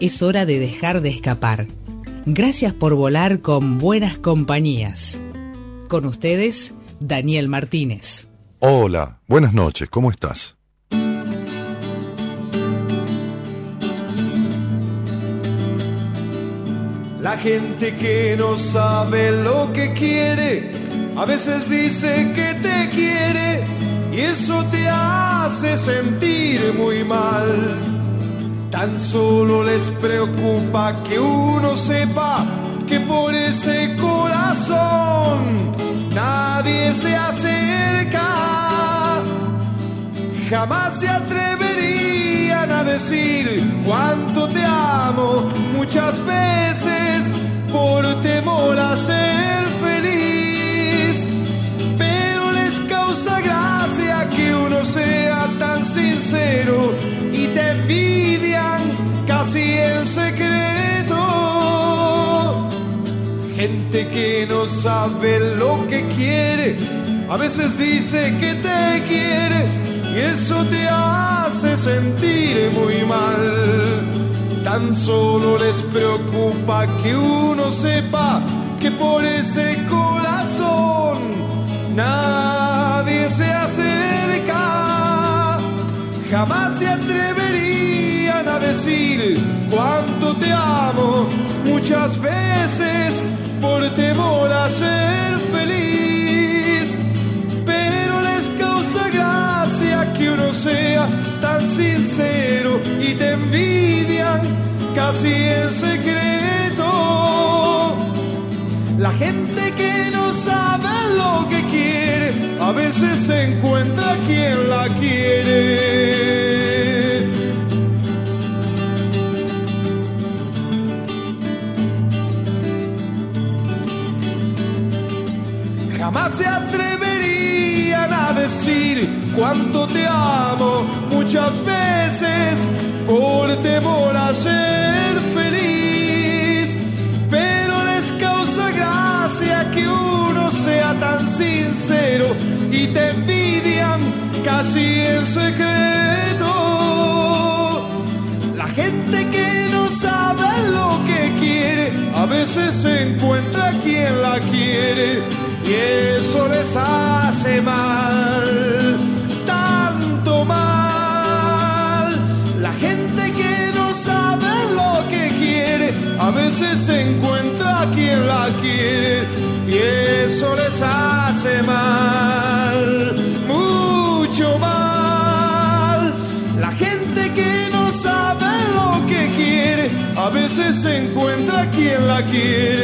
es hora de dejar de escapar. Gracias por volar con buenas compañías. Con ustedes, Daniel Martínez. Hola, buenas noches, ¿cómo estás? La gente que no sabe lo que quiere, a veces dice que te quiere y eso te hace sentir muy mal Tan solo les preocupa que uno sepa que por ese corazón nadie se acerca. Jamás se atreverían a decir cuánto te amo muchas veces por temor a ser feliz. Causa gracia que uno sea tan sincero y te envidian casi en secreto. Gente que no sabe lo que quiere, a veces dice que te quiere y eso te hace sentir muy mal. Tan solo les preocupa que uno sepa que por ese corazón nadie se acerca jamás se atreverían a decir cuánto te amo muchas veces por temor a ser feliz. Pero les causa gracia que uno sea tan sincero y te envidian casi en secreto. La gente que no sabe lo que quiere, a veces se encuentra quien la quiere. Jamás se atreverían a decir cuánto te amo muchas veces por temor a ser feliz. Pero causa gracia que uno sea tan sincero y te envidian casi en secreto. La gente que no sabe lo que quiere, a veces se encuentra quien la quiere y eso les hace mal, a veces se encuentra quien la quiere y eso les hace mal, mucho mal. La gente que no sabe lo que quiere, a veces se encuentra quien la quiere.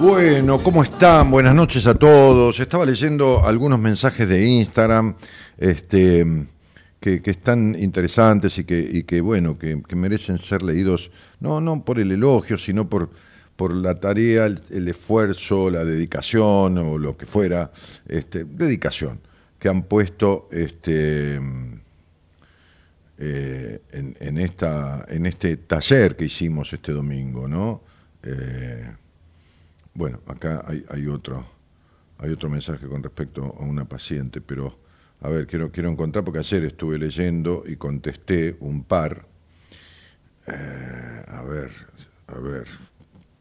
Bueno, ¿cómo están? Buenas noches a todos. Estaba leyendo algunos mensajes de Instagram este, que, están interesantes y que, que bueno, que, merecen ser leídos, no, no por el elogio, sino por, por la tarea, el, esfuerzo, la dedicación o lo que fuera, este, dedicación, que han puesto este, eh, en, esta, en este taller que hicimos este domingo, ¿no? Eh, bueno, acá hay, otro, hay otro mensaje con respecto a una paciente, pero a ver, quiero, quiero encontrar, porque ayer estuve leyendo y contesté un par. Eh, a ver, a ver,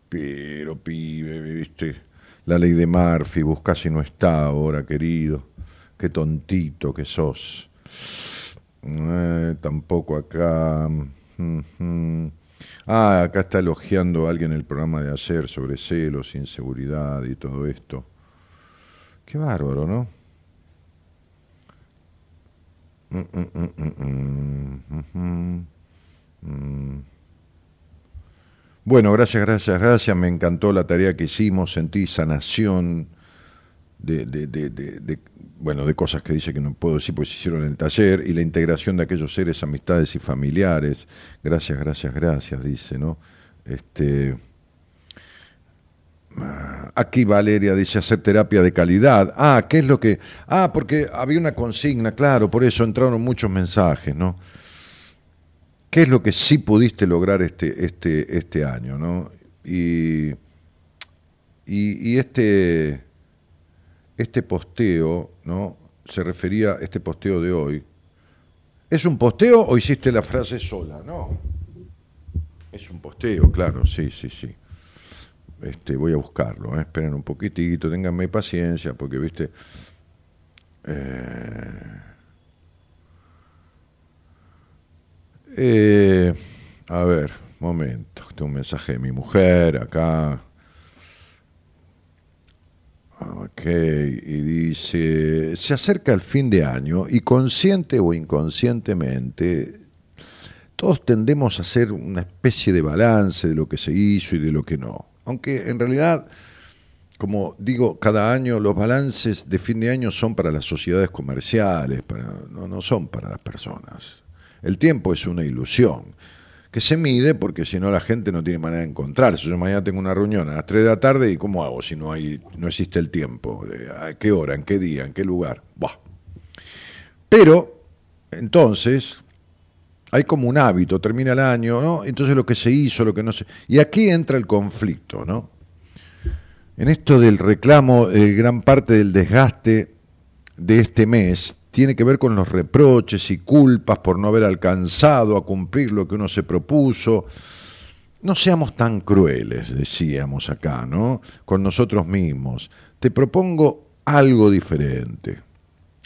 pero pibe, viste, la ley de Murphy, busca si no está ahora, querido, qué tontito que sos. Eh, tampoco acá. Mm, mm. Ah, acá está elogiando a alguien el programa de ayer sobre celos, inseguridad y todo esto. Qué bárbaro, ¿no? Mm, bueno, gracias, gracias, gracias. Me encantó la tarea que hicimos. Sentí sanación de, de, de, de, bueno, de cosas que dice que no puedo decir porque se hicieron en el taller y la integración de aquellos seres, amistades y familiares. Gracias, gracias, gracias, dice, ¿no? Este, aquí Valeria dice hacer terapia de calidad. Ah, ¿qué es lo que...? Ah, porque había una consigna, claro, por eso entraron muchos mensajes, ¿no? ¿Qué es lo que sí pudiste lograr este, este, este año, ¿no? Y, y este, este posteo, ¿no? Se refería, este posteo de hoy, ¿es un posteo o hiciste la frase sola? No. Es un posteo, claro, sí, sí, sí. Este, voy a buscarlo, ¿eh? esperen un poquitito, ténganme paciencia, porque, viste... Eh, eh, a ver, momento, tengo un mensaje de mi mujer acá. Ok, y dice, se acerca el fin de año y consciente o inconscientemente todos tendemos a hacer una especie de balance de lo que se hizo y de lo que no. Aunque en realidad, como digo, cada año los balances de fin de año son para las sociedades comerciales, para, no, no son para las personas. El tiempo es una ilusión que se mide porque si no la gente no tiene manera de encontrarse. Yo mañana tengo una reunión a las 3 de la tarde y ¿cómo hago si no hay no existe el tiempo? ¿A qué hora? ¿En qué día? ¿En qué lugar? Pero entonces hay como un hábito, termina el año, ¿no? Entonces lo que se hizo, lo que no se... Y aquí entra el conflicto, ¿no? En esto del reclamo, eh, gran parte del desgaste de este mes tiene que ver con los reproches y culpas por no haber alcanzado a cumplir lo que uno se propuso. No seamos tan crueles, decíamos acá, ¿no? Con nosotros mismos. Te propongo algo diferente.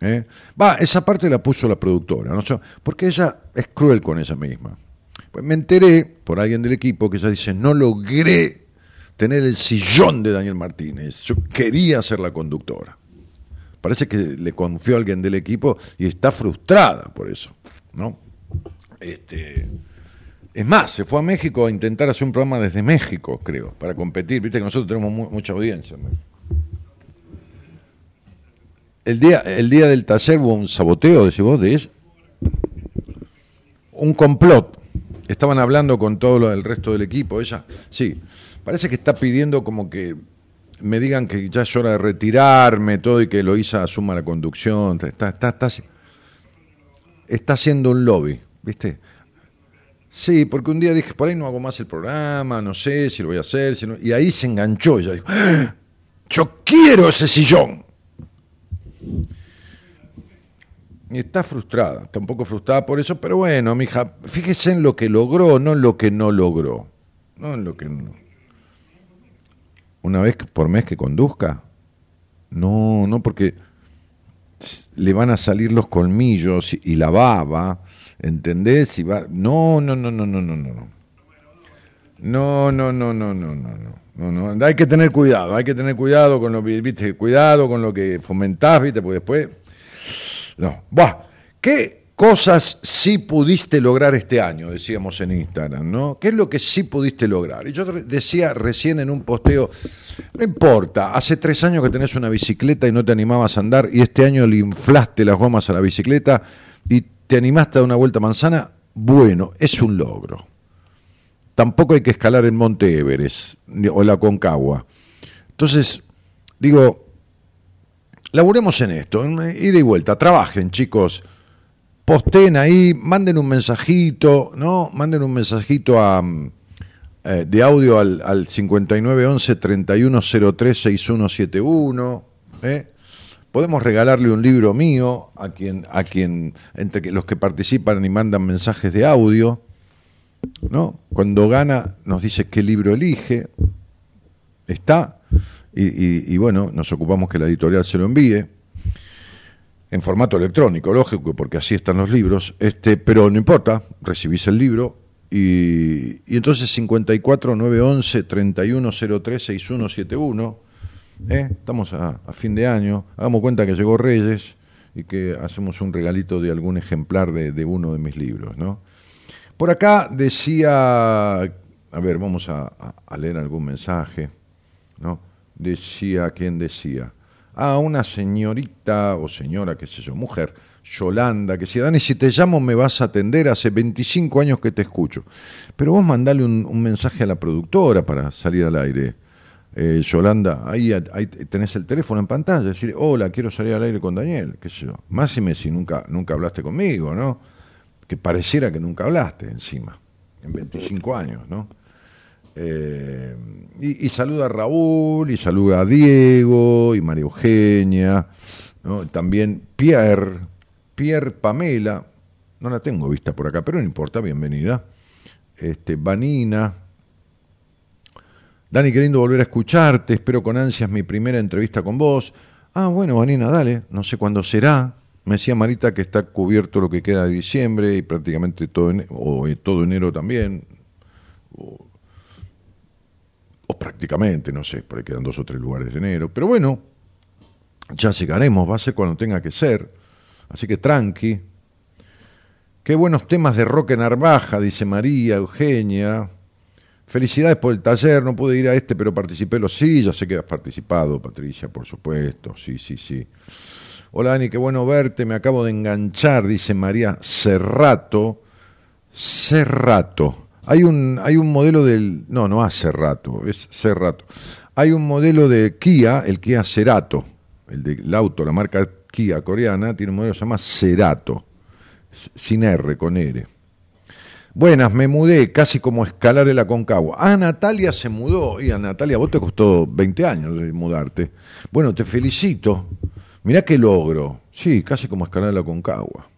¿eh? Va, esa parte la puso la productora, ¿no? porque ella es cruel con ella misma. Pues me enteré por alguien del equipo que ella dice, no logré tener el sillón de Daniel Martínez, yo quería ser la conductora. Parece que le confió a alguien del equipo y está frustrada por eso, ¿no? Este, es más, se fue a México a intentar hacer un programa desde México, creo, para competir. Viste que nosotros tenemos mucha audiencia. El día, el día del taller hubo un saboteo, decís vos, de eso. Un complot. Estaban hablando con todo el resto del equipo. Ella, sí, parece que está pidiendo como que me digan que ya es hora de retirarme, todo, y que Loisa asuma la conducción. Está, está, está, está haciendo un lobby, ¿viste? Sí, porque un día dije, por ahí no hago más el programa, no sé si lo voy a hacer, y ahí se enganchó y dijo, ¡Ah! yo quiero ese sillón. Y está frustrada, está un poco frustrada por eso, pero bueno, mija, fíjese en lo que logró, no en lo que no logró. No en lo que no una vez por mes que conduzca? No, no, porque le van a salir los colmillos y la baba, ¿entendés? Y va... No, no, no, no, no, no, no. No, no, no, no, no, no, no, hay que tener cuidado, hay que tener cuidado con lo que, cuidado con lo que fomentás, viste, porque después, no, va, ¿qué cosas sí pudiste lograr este año, decíamos en Instagram, ¿no? ¿Qué es lo que sí pudiste lograr? Y yo decía recién en un posteo, no importa, hace tres años que tenés una bicicleta y no te animabas a andar y este año le inflaste las gomas a la bicicleta y te animaste a dar una vuelta manzana, bueno, es un logro. Tampoco hay que escalar el Monte Everest o la Concagua. Entonces, digo, laburemos en esto, ida y vuelta, trabajen chicos posten ahí, manden un mensajito, ¿no? Manden un mensajito a, eh, de audio al, al 5911-3103-6171. ¿eh? Podemos regalarle un libro mío a quien, a quien, entre los que participan y mandan mensajes de audio. ¿no? Cuando gana nos dice qué libro elige, está, y bueno, nos ocupamos que la editorial se lo envíe en formato electrónico, lógico, porque así están los libros, este, pero no importa, recibís el libro y, y entonces 54 911 3103 6171 ¿eh? Estamos a, fin de año, hagamos cuenta que llegó Reyes y que hacemos un regalito de algún ejemplar de, uno de mis libros, ¿no? Por acá decía, a ver, vamos a, a leer algún mensaje, ¿no? Decía, ¿quién decía? A una señorita o señora, qué sé yo, mujer, Yolanda, que si Dani, si te llamo me vas a atender, hace 25 años que te escucho. Pero vos mandale un, mensaje a la productora para salir al aire. Eh, Yolanda, ahí, tenés el teléfono en pantalla, decir, hola, quiero salir al aire con Daniel, qué sé yo. Máxime si nunca, nunca hablaste conmigo, ¿no? Que pareciera que nunca hablaste encima, en 25 años, ¿no? Eh, y, saluda a Raúl, y saluda a Diego, y María Eugenia, también Pierre, Pierre Pamela, no la tengo vista por acá, pero no importa, bienvenida. Este, Vanina. Dani, qué lindo volver a escucharte, espero con ansias mi primera entrevista con vos. Ah, bueno, Vanina, dale, no sé cuándo será. Me decía Marita que está cubierto lo que queda de diciembre y prácticamente todo, o eh, todo enero también prácticamente, no sé, por ahí quedan dos o tres lugares de enero, pero bueno, ya llegaremos, va a ser cuando tenga que ser, así que tranqui. Qué buenos temas de rock en Arbaja, dice María, Eugenia. Felicidades por el taller, no pude ir a este, pero participé los sí, ya sé que has participado, Patricia, por supuesto, sí, sí, sí. Hola Dani, qué bueno verte, me acabo de enganchar, dice María Cerrato. Cerrato. Hay un, hay un modelo del. No, no hace rato, es rato. Hay un modelo de Kia, el Kia Cerato, el del auto, la marca Kia coreana, tiene un modelo que se llama Cerato, sin R, con R. Buenas, me mudé, casi como escalar el Aconcagua. Ah, Natalia se mudó. Y a Natalia, vos te costó 20 años de mudarte. Bueno, te felicito. Mirá qué logro. Sí, casi como escalar el Aconcagua.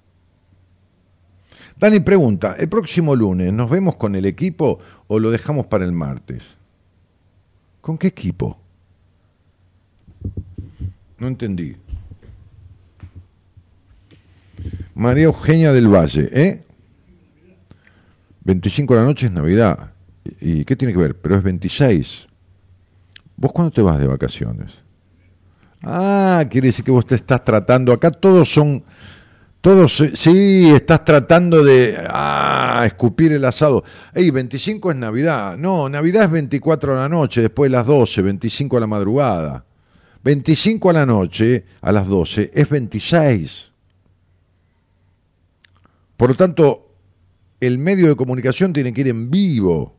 Dani pregunta, ¿el próximo lunes nos vemos con el equipo o lo dejamos para el martes? ¿Con qué equipo? No entendí. María Eugenia del Valle, ¿eh? 25 de la noche es Navidad. ¿Y qué tiene que ver? Pero es 26. ¿Vos cuándo te vas de vacaciones? Ah, quiere decir que vos te estás tratando. Acá todos son todos, sí, estás tratando de ah, escupir el asado. Ey, 25 es Navidad. No, Navidad es 24 a la noche, después de las 12, 25 a la madrugada. 25 a la noche, a las 12, es 26. Por lo tanto, el medio de comunicación tiene que ir en vivo.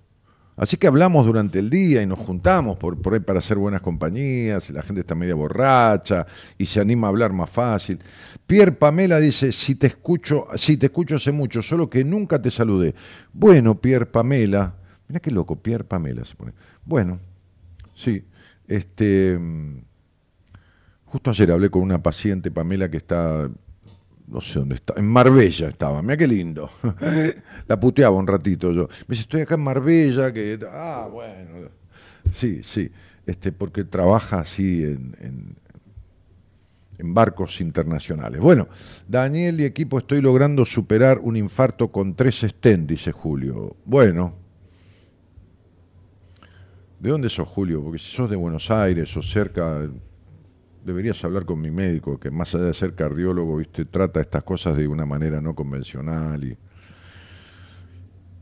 Así que hablamos durante el día y nos juntamos por, para hacer buenas compañías, la gente está media borracha y se anima a hablar más fácil. Pierre Pamela dice, si te escucho, si te escucho hace mucho, solo que nunca te saludé. Bueno, Pierre Pamela, mira qué loco, Pierre Pamela se pone. Bueno, sí, este justo ayer hablé con una paciente, Pamela, que está no sé dónde está, en Marbella estaba, mira qué lindo. la puteaba un ratito yo. Me dice, estoy acá en Marbella, que. Ah, bueno. Sí, sí. Este, porque trabaja así en, en, en barcos internacionales. Bueno, Daniel y equipo, estoy logrando superar un infarto con tres stents, dice Julio. Bueno. ¿De dónde sos, Julio? Porque si sos de Buenos Aires o cerca, deberías hablar con mi médico, que más allá de ser cardiólogo, ¿viste? trata estas cosas de una manera no convencional. Y...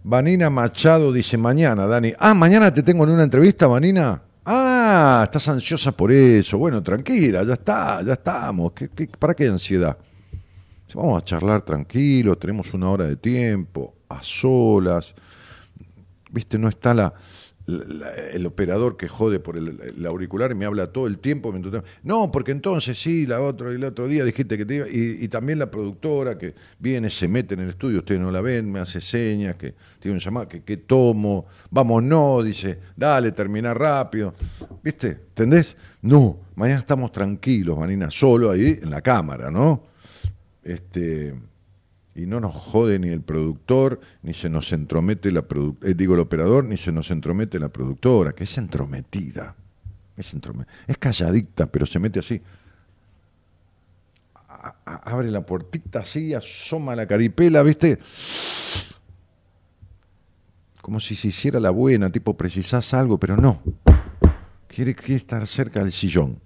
Vanina Machado dice mañana, Dani. Ah, mañana te tengo en una entrevista, Vanina. Ah, estás ansiosa por eso. Bueno, tranquila, ya está, ya estamos. ¿Qué, para qué ansiedad? Vamos a charlar tranquilo, tenemos una hora de tiempo, a solas. Viste, no está la, el operador que jode por el, auricular y me habla todo el tiempo. No, porque entonces sí, la otro, el otro día dijiste que te iba. Y, también la productora que viene, se mete en el estudio, ustedes no la ven, me hace señas, que tiene un llamado, que, que tomo, vamos, no, dice, dale, termina rápido. ¿Viste? ¿Entendés? No, mañana estamos tranquilos, Marina, solo ahí en la cámara, ¿no? Este y no nos jode ni el productor, ni se nos entromete la eh, digo el operador, ni se nos entromete la productora, que es entrometida. Es, es calladita, pero se mete así. abre la puertita así, asoma la caripela, ¿viste? Como si se hiciera la buena, tipo, precisás algo, pero no. Quiere estar cerca del sillón.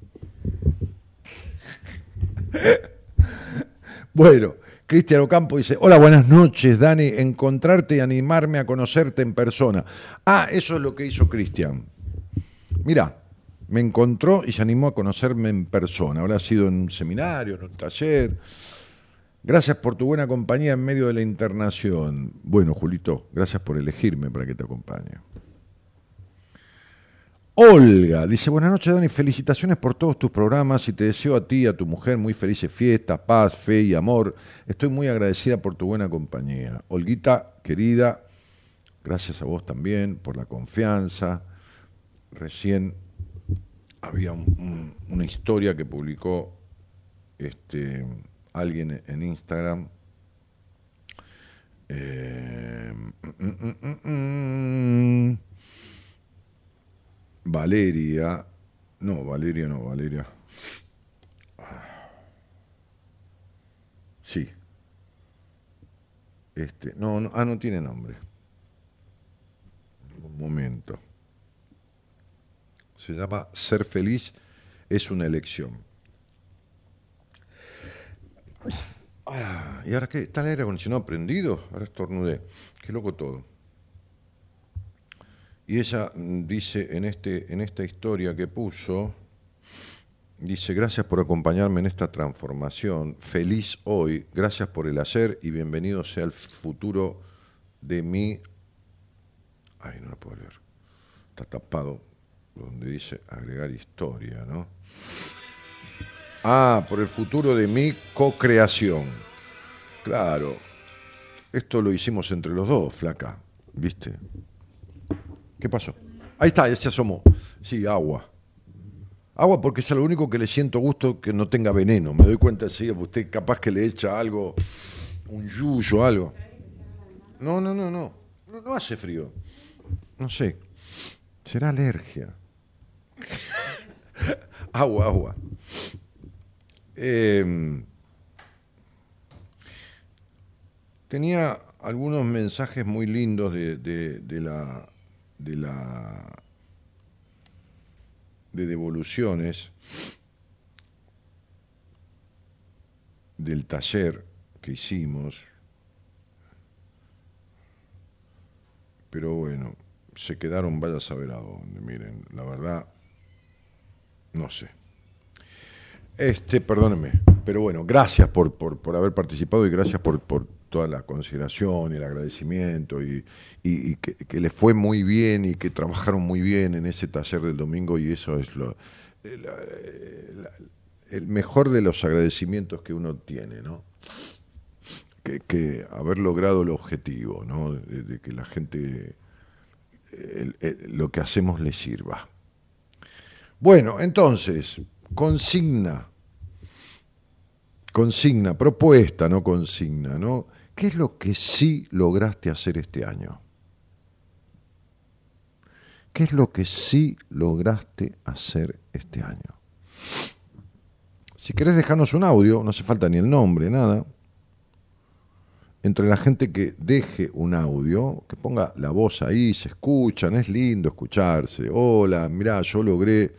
bueno, Cristian Ocampo dice, hola, buenas noches, Dani, encontrarte y animarme a conocerte en persona. Ah, eso es lo que hizo Cristian. Mira, me encontró y se animó a conocerme en persona. Habrá sido en un seminario, en un taller. Gracias por tu buena compañía en medio de la internación. Bueno, Julito, gracias por elegirme para que te acompañe. Olga dice, buenas noches Dani, felicitaciones por todos tus programas y te deseo a ti y a tu mujer muy felices fiestas, paz, fe y amor. Estoy muy agradecida por tu buena compañía. Olguita, querida, gracias a vos también por la confianza. Recién había una historia que publicó este, alguien en Instagram. Eh, mm, mm, mm, Valeria, no, Valeria no, Valeria. Sí. Este, no, no, ah, no tiene nombre. Un momento. Se llama Ser feliz es una elección. Ah, ¿Y ahora qué? ¿Está el aire acondicionado prendido? Ahora estornudé. Qué loco todo. Y ella mm, dice en, este, en esta historia que puso, dice, gracias por acompañarme en esta transformación, feliz hoy, gracias por el ayer y bienvenido sea el futuro de mí. Ay, no lo puedo leer. Está tapado donde dice agregar historia, ¿no? Ah, por el futuro de mi co-creación. Claro. Esto lo hicimos entre los dos, flaca. ¿Viste? ¿Qué pasó? Ahí está, ya se asomó. Sí, agua. Agua porque es lo único que le siento gusto que no tenga veneno. Me doy cuenta sí, usted capaz que le echa algo, un yuyo, algo. No, no, no, no. No, no hace frío. No sé. Será alergia. agua, agua. Em, tenía algunos mensajes muy lindos de la de la de devoluciones del taller que hicimos, pero bueno, se quedaron, vaya a saber a dónde, miren, la verdad, no sé. Este, perdónenme, pero bueno, gracias por, por, por haber participado y gracias por, por toda la consideración y el agradecimiento y, que, les fue muy bien y que trabajaron muy bien en ese taller del domingo y eso es lo, el, mejor de los agradecimientos que uno tiene, ¿no? Que, haber logrado el objetivo, ¿no? De, que la gente lo que hacemos le sirva. Bueno, entonces, consigna, consigna, propuesta, no consigna, ¿no? ¿Qué es lo que sí lograste hacer este año? ¿Qué es lo que sí lograste hacer este año? Si querés dejarnos un audio, no hace falta ni el nombre, nada. Entre la gente que deje un audio, que ponga la voz ahí, se escuchan, es lindo escucharse. Hola, mirá, yo logré,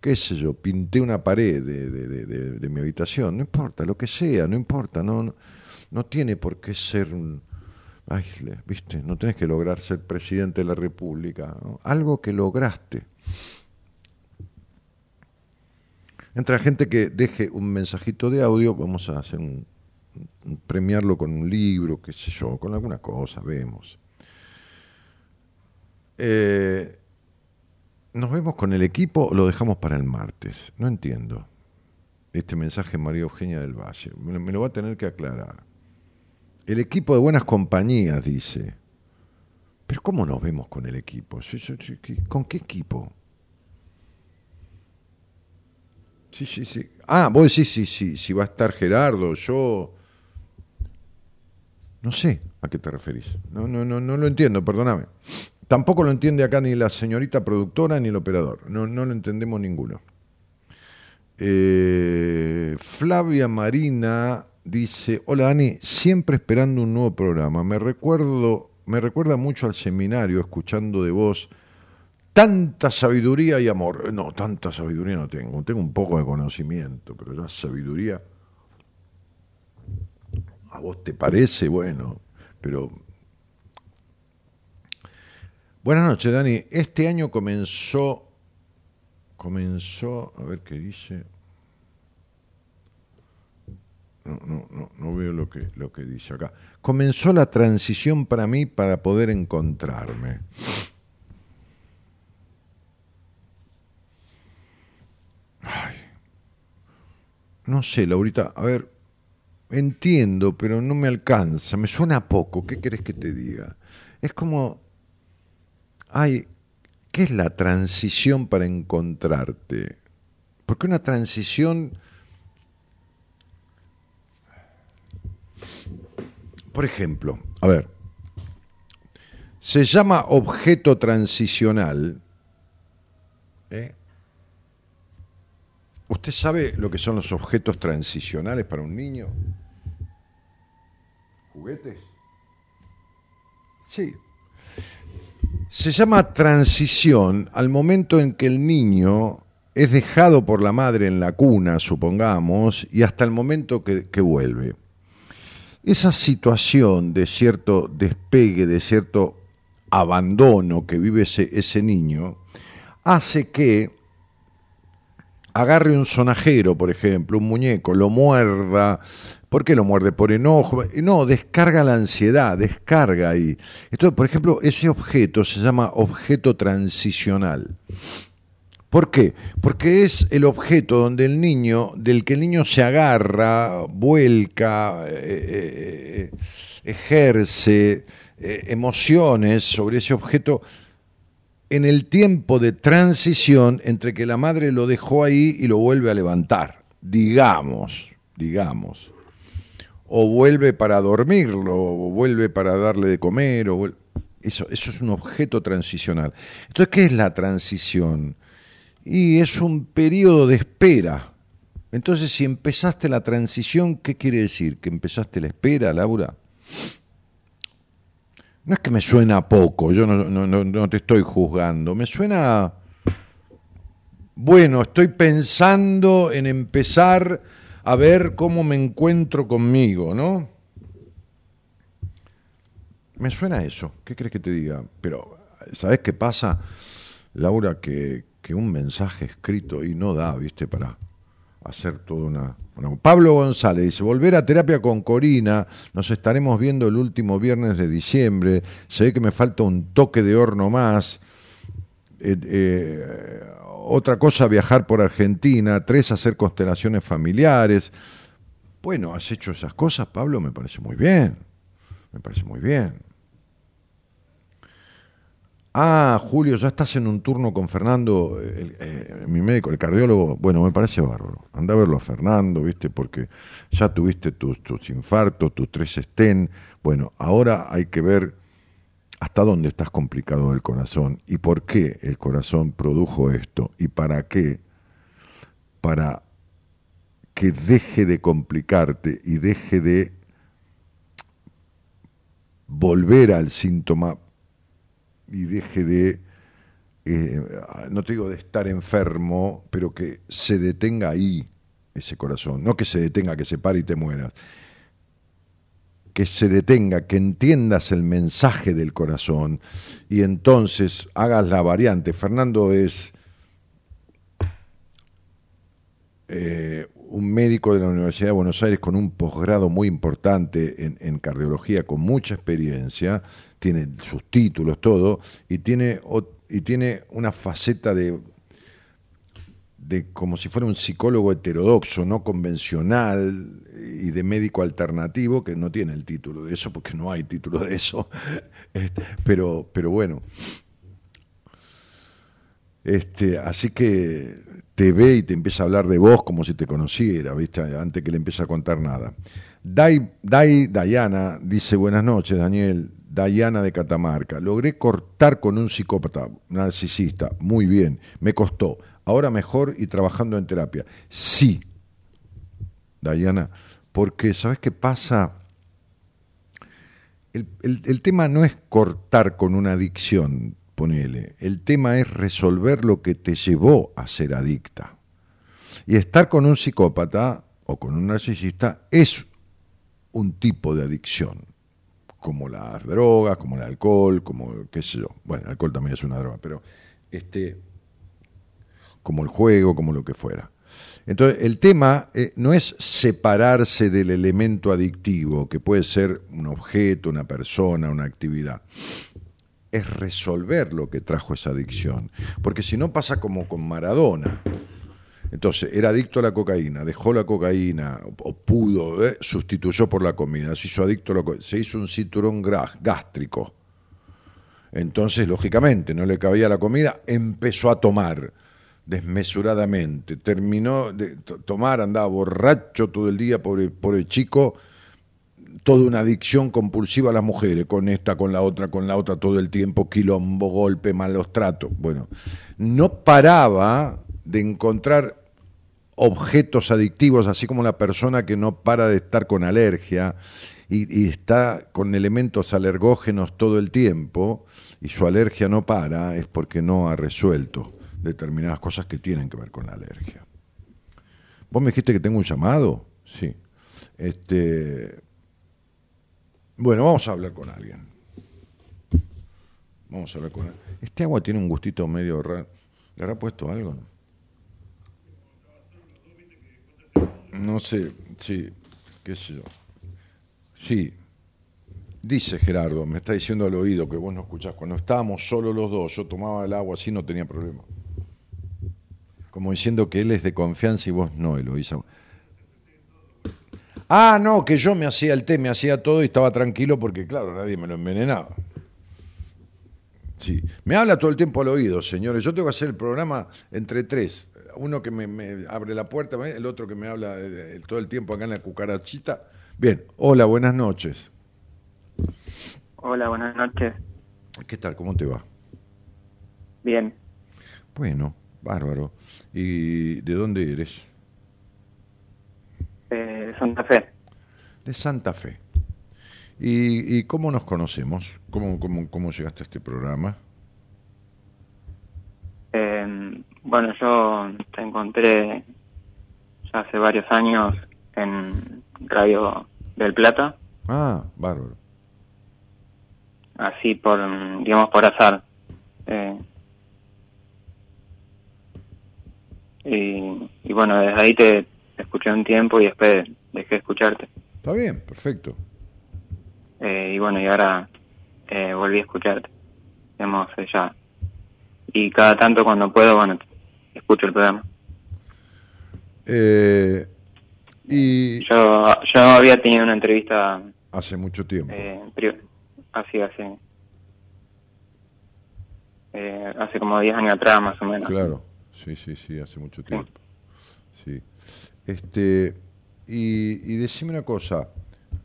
qué sé yo, pinté una pared de, mi habitación. No importa, lo que sea, no importa, no, no tiene por qué ser un... Ay, viste, no tenés que lograr ser presidente de la República. Algo que lograste. Entre la gente que deje un mensajito de audio, vamos a hacer un, premiarlo con un libro, qué sé yo, con alguna cosa, vemos. Eh, ¿Nos vemos con el equipo o lo dejamos para el martes? No entiendo. Este mensaje María Eugenia del Valle. me lo va a tener que aclarar. El equipo de buenas compañías, dice. Pero ¿cómo nos vemos con el equipo? ¿Con qué equipo? Sí, sí, sí. Ah, vos decís sí, sí, si va a estar Gerardo, yo. No sé a qué te referís. No, no, no, no lo entiendo, perdóname. Tampoco lo entiende acá ni la señorita productora ni el operador. No, no lo entendemos ninguno. Eh, Flavia Marina dice, hola Dani, siempre esperando un nuevo programa. Me recuerdo, me recuerda mucho al seminario, escuchando de vos tanta sabiduría y amor. No, tanta sabiduría no tengo. Tengo un poco de conocimiento, pero ya sabiduría. ¿A vos te parece? Bueno, pero. Buenas noches, Dani. Este año comenzó. Comenzó. A ver qué dice. No, no, no, no veo lo que, lo que dice acá. Comenzó la transición para mí para poder encontrarme. Ay. No sé, Laurita, a ver, entiendo, pero no me alcanza, me suena poco, ¿qué querés que te diga? Es como, ay, ¿qué es la transición para encontrarte? Porque una transición Por ejemplo, a ver, se llama objeto transicional. ¿eh? ¿Usted sabe lo que son los objetos transicionales para un niño? ¿Juguetes? Sí. Se llama transición al momento en que el niño es dejado por la madre en la cuna, supongamos, y hasta el momento que, que vuelve esa situación de cierto despegue, de cierto abandono que vive ese, niño, hace que agarre un sonajero, por ejemplo, un muñeco, lo muerda. ¿Por qué lo muerde? Por enojo. No, descarga la ansiedad, descarga ahí. Entonces, por ejemplo, ese objeto se llama objeto transicional. ¿Por qué? Porque es el objeto donde el niño, del que el niño se agarra, vuelca, eh, eh, ejerce eh, emociones sobre ese objeto en el tiempo de transición entre que la madre lo dejó ahí y lo vuelve a levantar, digamos, digamos. O vuelve para dormirlo, o vuelve para darle de comer, o eso, eso es un objeto transicional. Entonces, ¿qué es la transición? Y es un periodo de espera. Entonces, si empezaste la transición, ¿qué quiere decir? ¿Que empezaste la espera, Laura? No es que me suena poco, yo no, no, no te estoy juzgando, me suena, bueno, estoy pensando en empezar a ver cómo me encuentro conmigo, ¿no? Me suena eso, ¿qué crees que te diga? Pero, ¿sabes qué pasa, Laura? Que, que un mensaje escrito y no da, ¿viste? Para hacer toda una, Pablo González dice, volver a terapia con Corina, nos estaremos viendo el último viernes de diciembre, ve que me falta un toque de horno más. Eh, eh, otra cosa, viajar por Argentina. Tres, hacer constelaciones familiares. Bueno, has hecho esas cosas, Pablo, me parece muy bien. Me parece muy bien. Ah, Julio, ya estás en un turno con Fernando, eh, mi médico, el cardiólogo. Bueno, me parece bárbaro. Anda a verlo a Fernando, ¿viste? Porque ya tuviste tus, tus infartos, tus tres estén. Bueno, ahora hay que ver hasta dónde estás complicado del corazón y por qué el corazón produjo esto y para qué. Para que deje de complicarte y deje de volver al síntoma y deje de, eh, no te digo de estar enfermo, pero que se detenga ahí ese corazón, no que se detenga, que se pare y te mueras, que se detenga, que entiendas el mensaje del corazón y entonces hagas la variante. Fernando es eh, un médico de la Universidad de Buenos Aires con un posgrado muy importante en, en cardiología, con mucha experiencia, tiene sus títulos, todo, y tiene, y tiene una faceta de, de como si fuera un psicólogo heterodoxo, no convencional y de médico alternativo, que no tiene el título de eso, porque no hay título de eso. Pero, pero bueno. Este, así que te ve y te empieza a hablar de vos como si te conociera, ¿viste? Antes que le empiece a contar nada. Dai, Dai Dayana dice, buenas noches, Daniel. Dayana de Catamarca. Logré cortar con un psicópata narcisista. Muy bien. Me costó. Ahora mejor y trabajando en terapia. Sí, Dayana, porque ¿sabes qué pasa? El, el tema no es cortar con una adicción, ponele. El tema es resolver lo que te llevó a ser adicta. Y estar con un psicópata o con un narcisista es un tipo de adicción, como las drogas, como el alcohol, como qué sé yo. Bueno, el alcohol también es una droga, pero este como el juego, como lo que fuera. Entonces, el tema eh, no es separarse del elemento adictivo, que puede ser un objeto, una persona, una actividad. Es resolver lo que trajo esa adicción. Porque si no pasa como con Maradona. Entonces, era adicto a la cocaína, dejó la cocaína, o pudo, eh, sustituyó por la comida, se hizo adicto a la se hizo un cinturón gástrico. Entonces, lógicamente, no le cabía la comida, empezó a tomar desmesuradamente. Terminó de tomar, andaba borracho todo el día, por el chico, toda una adicción compulsiva a las mujeres, con esta, con la otra, con la otra, todo el tiempo, quilombo, golpe, malos tratos. Bueno, no paraba de encontrar objetos adictivos, así como la persona que no para de estar con alergia y, está con elementos alergógenos todo el tiempo y su alergia no para, es porque no ha resuelto determinadas cosas que tienen que ver con la alergia. Vos me dijiste que tengo un llamado, sí. Este, bueno, vamos a hablar con alguien. Vamos a hablar con alguien. Este agua tiene un gustito medio raro. ¿Le habrá puesto algo? Sé, sí, qué sé yo. Sí, dice Gerardo, me está diciendo al oído que vos no escuchás. Cuando estábamos solo los dos, yo tomaba el agua así, no tenía problema como diciendo que él es de confianza y vos no, Eloísa. Ah, no, que yo me hacía el té, me hacía todo y estaba tranquilo porque, claro, nadie me lo envenenaba. Sí, me habla todo el tiempo al oído, señores. Yo tengo que hacer el programa entre tres. Uno que me, abre la puerta, el otro que me habla eh, eh, todo el tiempo acá en la cucarachita. Bien, hola, buenas noches. Hola, buenas noches. ¿Qué tal? ¿Cómo te va? Bien. Bueno, bárbaro. ¿Y de dónde eres? De Santa Fe. De Santa Fe. ¿Y, cómo nos conocemos? ¿Cómo, cómo, llegaste a este programa? Em, bueno, yo te encontré ya hace varios años en Radio del Plata. Ah, bárbaro. Así por, digamos, por azar. Eh, Y, bueno, desde ahí te, escuché un tiempo y después dejé de escucharte. Está bien, perfecto. Eh, y bueno, y ahora eh, volví a escucharte. Digamos, ya. Y cada tanto cuando puedo, bueno, escucho el programa. Eh, y yo, yo había tenido una entrevista... Hace mucho tiempo. Eh, así, hace... Eh, hace como 10 años atrás, más o menos. Claro. Sí, sí, sí, hace mucho tiempo. Sí. Este, y, y decime una cosa,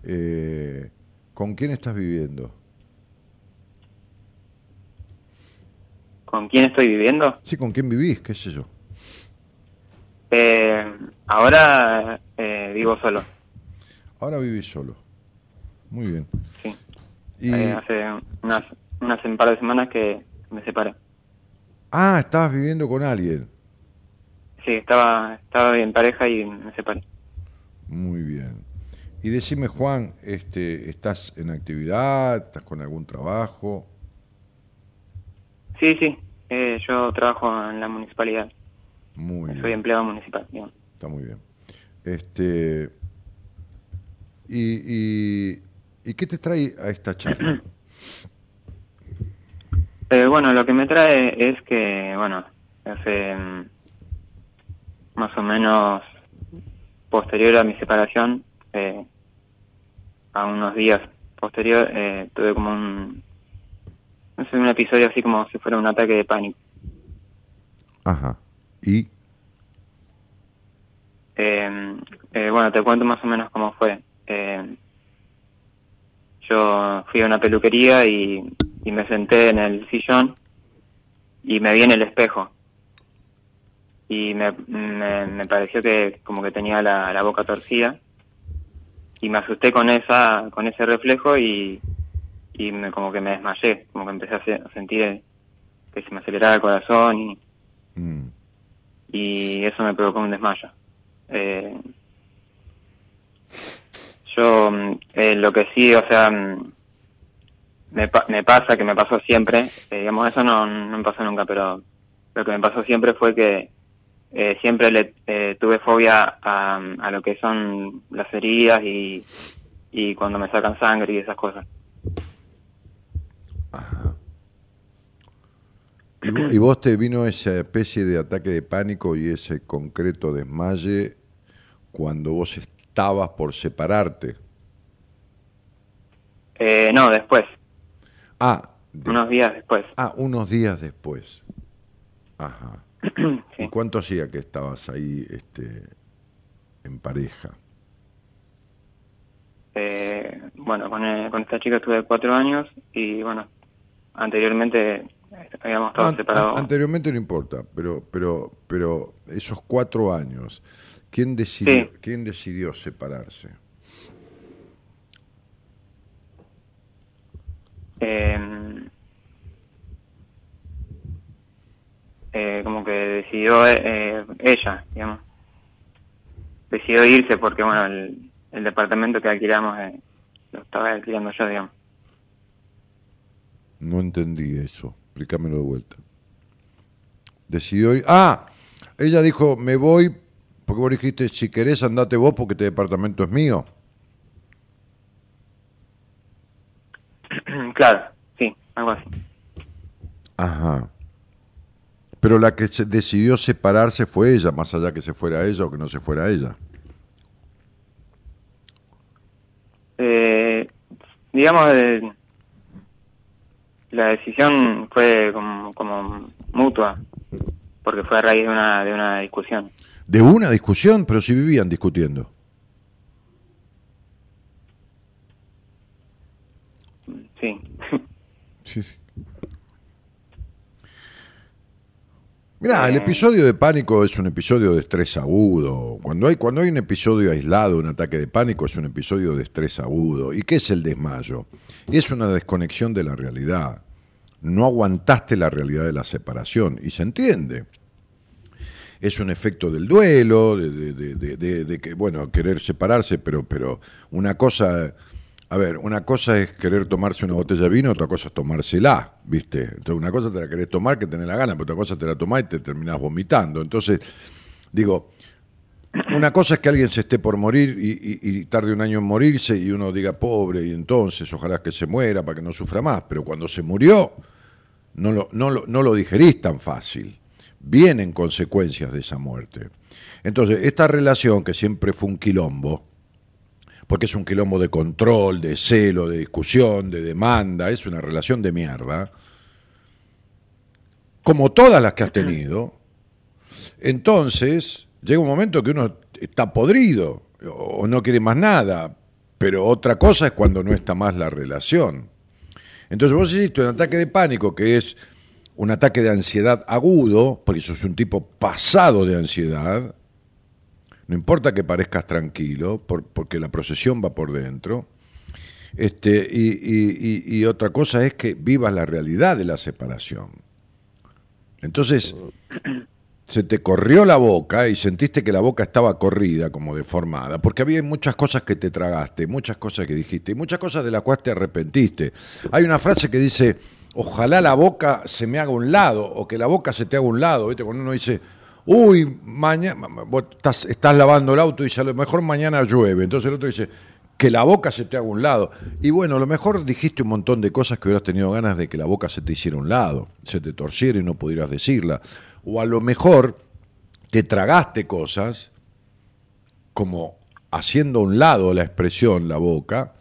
eh, ¿con quién estás viviendo? ¿Con quién estoy viviendo? Sí, ¿con quién vivís? ¿Qué sé yo? Eh, ahora eh, vivo solo. Ahora vivís solo. Muy bien. Sí. Y... hace unas, unas un par de semanas que me separé. Ah, estabas viviendo con alguien. Sí, estaba, estaba en pareja y me separé. Muy bien. Y decime, Juan, este, ¿estás en actividad? ¿Estás con algún trabajo? Sí, sí. Eh, yo trabajo en la municipalidad. Muy bien. Soy empleado municipal. Está muy bien. Este, y, y, ¿Y qué te trae a esta charla? Eh, bueno, lo que me trae es que, bueno, hace mm, más o menos posterior a mi separación, eh, a unos días posterior, eh, tuve como un, no sé, un episodio así como si fuera un ataque de pánico. Ajá. ¿Y? Eh, bueno, te cuento más o menos cómo fue. yo fui a una peluquería y y me senté en el sillón y me vi en el espejo y me, me, pareció que como que tenía la, la, boca torcida y me asusté con esa con ese reflejo y, y me, como que me desmayé como que empecé a, sentir que se me aceleraba el corazón y, Mm. y eso me provocó un desmayo. Eh, yo mm, eh, lo que sí, o sea, mm, me, me pasa, que me pasó siempre, eh, digamos, eso no, no me pasó nunca, pero lo que me pasó siempre fue que eh, siempre le eh, tuve fobia a, a lo que son las heridas y, y cuando me sacan sangre y esas cosas. ¿Y vos, y vos te vino esa especie de ataque de pánico y ese concreto desmaye cuando vos estabas por separarte? Eh, no, después, Ah, de- unos días después. ah, unos días después. Ajá. ¿Y cuánto hacía que estabas ahí este, en pareja? Eh, bueno, con, eh, con esta chica estuve cuatro años y bueno, anteriormente habíamos estado An- separados. an- anteriormente no importa, pero, pero, pero esos cuatro años, ¿quién decidió, Sí. ¿quién decidió separarse? Eh, eh, como que decidió eh, ella, digamos. Decidió irse porque, bueno, el, el departamento que alquilamos eh, lo estaba alquilando yo, digamos. No entendí eso. Explícamelo de vuelta. Decidió ir. Ah, ella dijo, me voy, porque vos dijiste, si querés andate vos porque este departamento es mío. claro, sí, algo así. Ajá. Pero la que se decidió separarse fue ella, más allá que se fuera ella o que no se fuera ella. Eh, digamos, eh, la decisión fue como, como mutua, porque fue a raíz de una, de una discusión. De una discusión, pero si vivían discutiendo. Sí. Sí, sí. Mirá, el Eh. episodio de pánico es un episodio de estrés agudo. Cuando hay, cuando hay un episodio aislado, un ataque de pánico, es un episodio de estrés agudo. ¿Y qué es el desmayo? Es una desconexión de la realidad. No aguantaste la realidad de la separación. Y se entiende. Es un efecto del duelo, de, de- de- de- que, bueno, querer separarse, pero, pero una cosa a ver, una cosa es querer tomarse una botella de vino, otra cosa es tomársela, ¿viste? Entonces, una cosa te la querés tomar que tenés la gana, pero otra cosa te la tomás y te terminás vomitando. Entonces, digo, una cosa es que alguien se esté por morir y tarde un año en morirse y uno diga pobre y entonces ojalá que se muera para que no sufra más, pero cuando se murió no lo, no lo, no lo digerís tan fácil. Vienen consecuencias de esa muerte. Entonces, esta relación que siempre fue un quilombo, porque es un quilombo de control, de celo, de discusión, de demanda, es una relación de mierda, como todas las que has tenido, entonces llega un momento que uno está podrido o no quiere más nada, pero otra cosa es cuando no está más la relación. Entonces vos hiciste un ataque de pánico que es un ataque de ansiedad agudo, porque sos un tipo pasado de ansiedad, no importa que parezcas tranquilo, por- porque la procesión va por dentro. Este, y- y otra cosa es que vivas la realidad de la separación. Entonces, se te corrió la boca y sentiste que la boca estaba corrida, como deformada, porque había muchas cosas que te tragaste, muchas cosas que dijiste, y muchas cosas de las cuales te arrepentiste. Hay una frase que dice, ojalá la boca se me haga un lado, o que la boca se te haga un lado, ¿viste? Cuando uno dice, uy, mañana, estás, estás lavando el auto y dice, a lo mejor mañana llueve, entonces el otro dice, que la boca se te haga un lado. Y bueno, a lo mejor dijiste un montón de cosas que hubieras tenido ganas de que la boca se te hiciera un lado, se te torciera y no pudieras decirla. O a lo mejor te tragaste cosas como haciendo a un lado la expresión, la boca,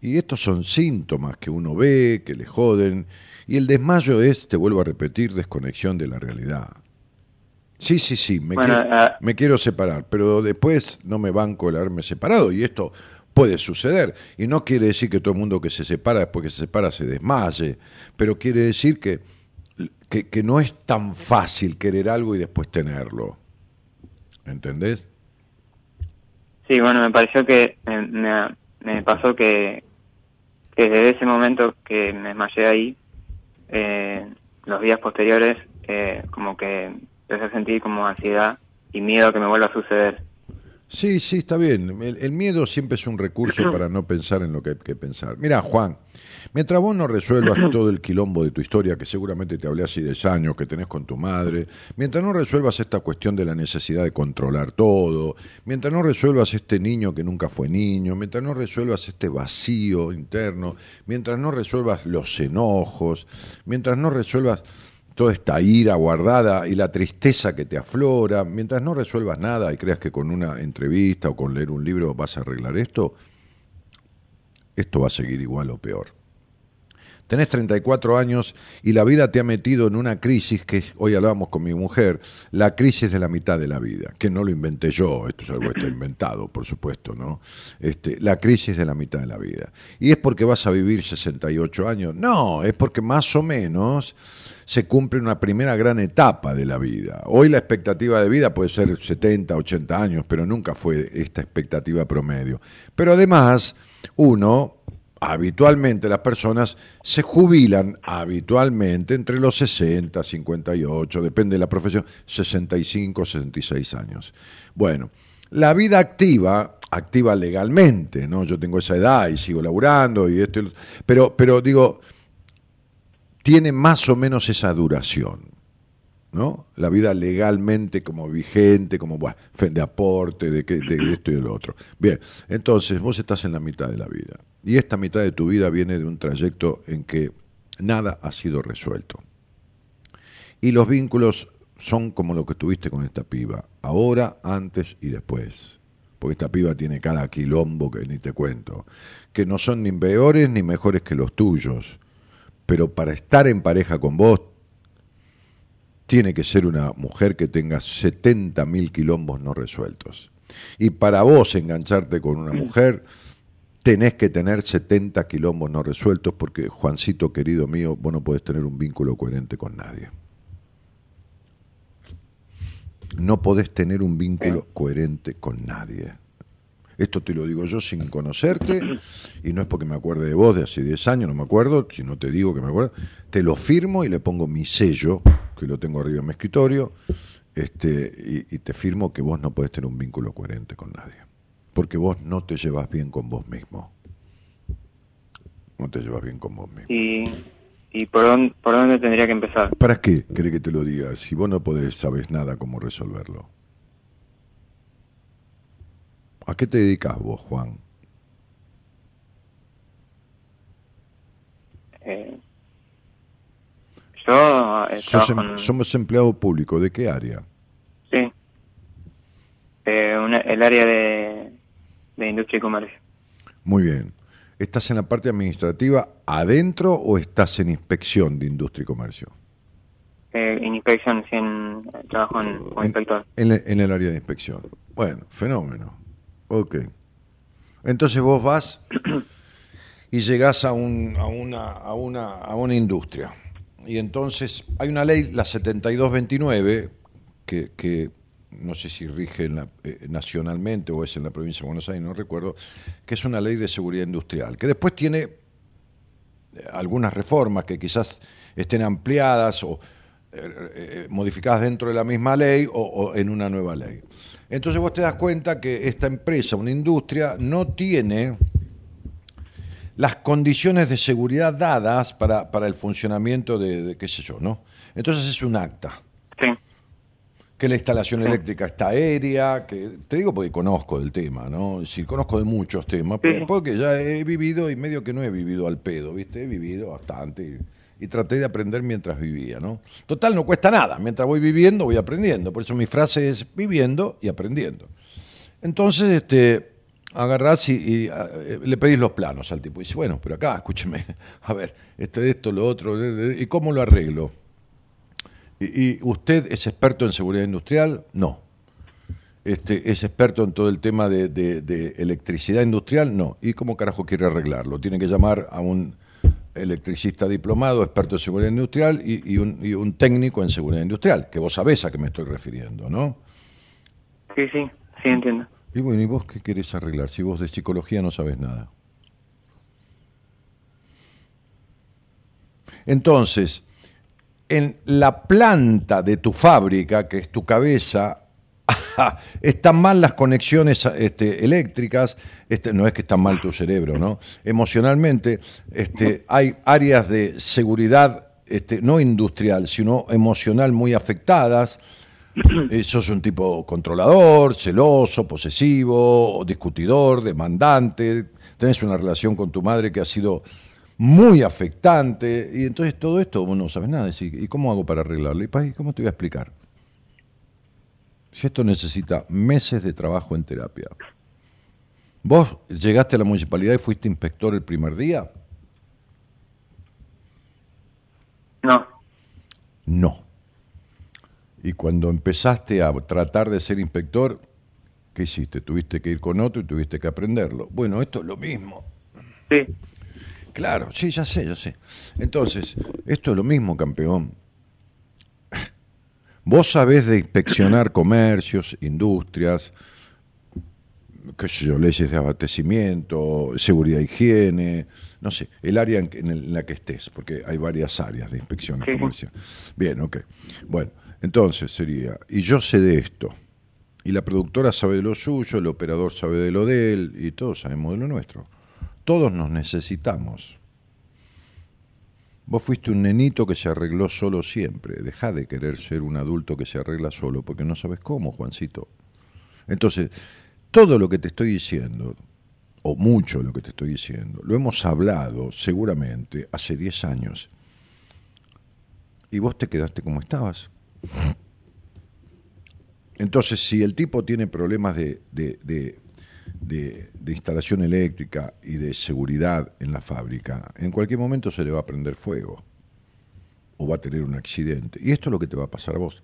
y estos son síntomas que uno ve, que le joden, y el desmayo es, te vuelvo a repetir, desconexión de la realidad. Sí, sí, sí, me, Bueno, quiero, ah. me quiero separar, pero después no me banco el haberme separado, y esto puede suceder. Y no quiere decir que todo el mundo que se separa después que se separa se desmaye, pero quiere decir que, que, que no es tan fácil querer algo y después tenerlo. ¿Entendés? Sí, bueno, me pareció que me, me- me pasó que, que desde ese momento que me desmayé ahí, eh, los días posteriores eh, como que empecé a sentir como ansiedad y miedo que me vuelva a suceder. Sí, sí, está bien. El, miedo siempre es un recurso para no pensar en lo que hay que pensar. Mira, Juan, mientras vos no resuelvas todo el quilombo de tu historia, que seguramente te hablé hace 10 años, que tenés con tu madre, mientras no resuelvas esta cuestión de la necesidad de controlar todo, mientras no resuelvas este niño que nunca fue niño, mientras no resuelvas este vacío interno, mientras no resuelvas los enojos, mientras no resuelvas toda esta ira guardada y la tristeza que te aflora, mientras no resuelvas nada y creas que con una entrevista o con leer un libro vas a arreglar esto, esto va a seguir igual o peor. Tenés 34 años y la vida te ha metido en una crisis que hoy hablábamos con mi mujer, la crisis de la mitad de la vida, que no lo inventé yo, esto es algo que está inventado, por supuesto, ¿no? Este, la crisis de la mitad de la vida. ¿Y es porque vas a vivir 68 años? No, es porque más o menos se cumple una primera gran etapa de la vida. Hoy la expectativa de vida puede ser 70, 80 años, pero nunca fue esta expectativa promedio. Pero además, uno habitualmente las personas se jubilan habitualmente entre los 60, 58, depende de la profesión, 65, 66 años. Bueno, la vida activa, activa legalmente, ¿no? Yo tengo esa edad y sigo laburando y esto, pero, pero digo, tiene más o menos esa duración. ¿no? La vida legalmente como vigente, como bueno, de aporte, de, que, de esto y de lo otro. Bien, entonces vos estás en la mitad de la vida. Y esta mitad de tu vida viene de un trayecto en que nada ha sido resuelto. Y los vínculos son como lo que tuviste con esta piba, ahora, antes y después. Porque esta piba tiene cada quilombo que ni te cuento, que no son ni peores ni mejores que los tuyos. Pero para estar en pareja con vos tiene que ser una mujer que tenga 70 mil quilombos no resueltos. Y para vos engancharte con una mujer, tenés que tener 70 quilombos no resueltos porque, Juancito querido mío, vos no podés tener un vínculo coherente con nadie. No podés tener un vínculo coherente con nadie. Esto te lo digo yo sin conocerte, y no es porque me acuerde de vos de hace 10 años, no me acuerdo, si no te digo que me acuerdo, te lo firmo y le pongo mi sello, que lo tengo arriba en mi escritorio, este, y, te firmo que vos no podés tener un vínculo coherente con nadie, porque vos no te llevas bien con vos mismo. No te llevas bien con vos mismo. ¿Y, y por, dónde, por dónde tendría que empezar? ¿Para qué? ¿Querés que te lo diga? Si vos no podés, sabes nada cómo resolverlo. ¿A qué te dedicas vos, Juan? Eh, yo eh, em, Somos empleado público, ¿de qué área? Sí, eh, el área de, de industria y comercio. Muy bien. ¿Estás en la parte administrativa adentro o estás en inspección de industria y comercio? Eh, en inspección, sí, en, trabajo en, como inspector. En, en, el área de inspección. Bueno, fenómeno. Ok. Entonces vos vas y llegás a, un, a, una, a, una, a una industria. Y entonces hay una ley, la 7229, que, que no sé si rige eh, nacionalmente o es en la provincia de Buenos Aires, no recuerdo, que es una ley de seguridad industrial, que después tiene eh, algunas reformas que quizás estén ampliadas o eh, modificadas dentro de la misma ley o en una nueva ley. Entonces vos te das cuenta que esta empresa, una industria, no tiene las condiciones de seguridad dadas para, para el funcionamiento de, qué sé yo, ¿no? Entonces es un acta. Sí. Que la instalación eléctrica está aérea, que te digo porque conozco del tema, ¿no? Sí, conozco de muchos temas, porque ya he vivido y medio que no he vivido al pedo, ¿viste? He vivido bastante y traté de aprender mientras vivía, ¿no? Total, no cuesta nada, mientras voy viviendo voy aprendiendo, por eso mi frase es viviendo y aprendiendo. Entonces, este, agarrás y, eh, le pedís los planos al tipo, y dice, bueno, pero acá, escúcheme, a ver, esto, esto, lo otro, ¿y cómo lo arreglo? ¿Y, usted es experto en seguridad industrial? No. Este, ¿Es experto en todo el tema de, de electricidad industrial? No. ¿Y cómo carajo quiere arreglarlo? Tiene que llamar a un electricista diplomado, experto en seguridad industrial y, un, técnico en seguridad industrial, que vos sabés a qué me estoy refiriendo, ¿no? Sí, sí, sí entiendo. Y bueno, ¿y vos qué querés arreglar si vos de psicología no sabes nada? Entonces, en la planta de tu fábrica, que es tu cabeza, están mal las conexiones este, eléctricas, este, no es que está mal tu cerebro, ¿no? Emocionalmente, este, hay áreas de seguridad no industrial, sino emocional muy afectadas. Eh, sos un tipo controlador, celoso, posesivo, discutidor, demandante, tenés una relación con tu madre que ha sido muy afectante, y entonces todo esto vos no sabes nada. ¿Y cómo hago para arreglarlo? ¿Y cómo te voy a explicar? Si esto necesita meses de trabajo en terapia. ¿Vos llegaste a la municipalidad y fuiste inspector el primer día? No. No. Y cuando empezaste a tratar de ser inspector, ¿qué hiciste? Tuviste que ir con otro y tuviste que aprenderlo. Bueno, esto es lo mismo. Sí. Claro, sí, ya sé, ya sé. Entonces, esto es lo mismo, campeón. Vos sabés de inspeccionar comercios, industrias, qué sé yo, leyes de abastecimiento, seguridad e higiene, no sé, el área en, la que estés, porque hay varias áreas de inspección comerciales. Bien, ok. Bueno, entonces sería, y yo sé de esto, y la productora sabe de lo suyo, el operador sabe de lo de él, y todos sabemos de lo nuestro. Todos nos necesitamos. Vos fuiste un nenito que se arregló solo siempre. Deja de querer ser un adulto que se arregla solo porque no sabes cómo, Juancito. Entonces, todo lo que te estoy diciendo, o mucho lo que te estoy diciendo, lo hemos hablado seguramente hace 10 años. Y vos te quedaste como estabas. Entonces, si el tipo tiene problemas de, de de, instalación eléctrica y de seguridad en la fábrica, en cualquier momento se le va a prender fuego o va a tener un accidente. Y esto es lo que te va a pasar a vos.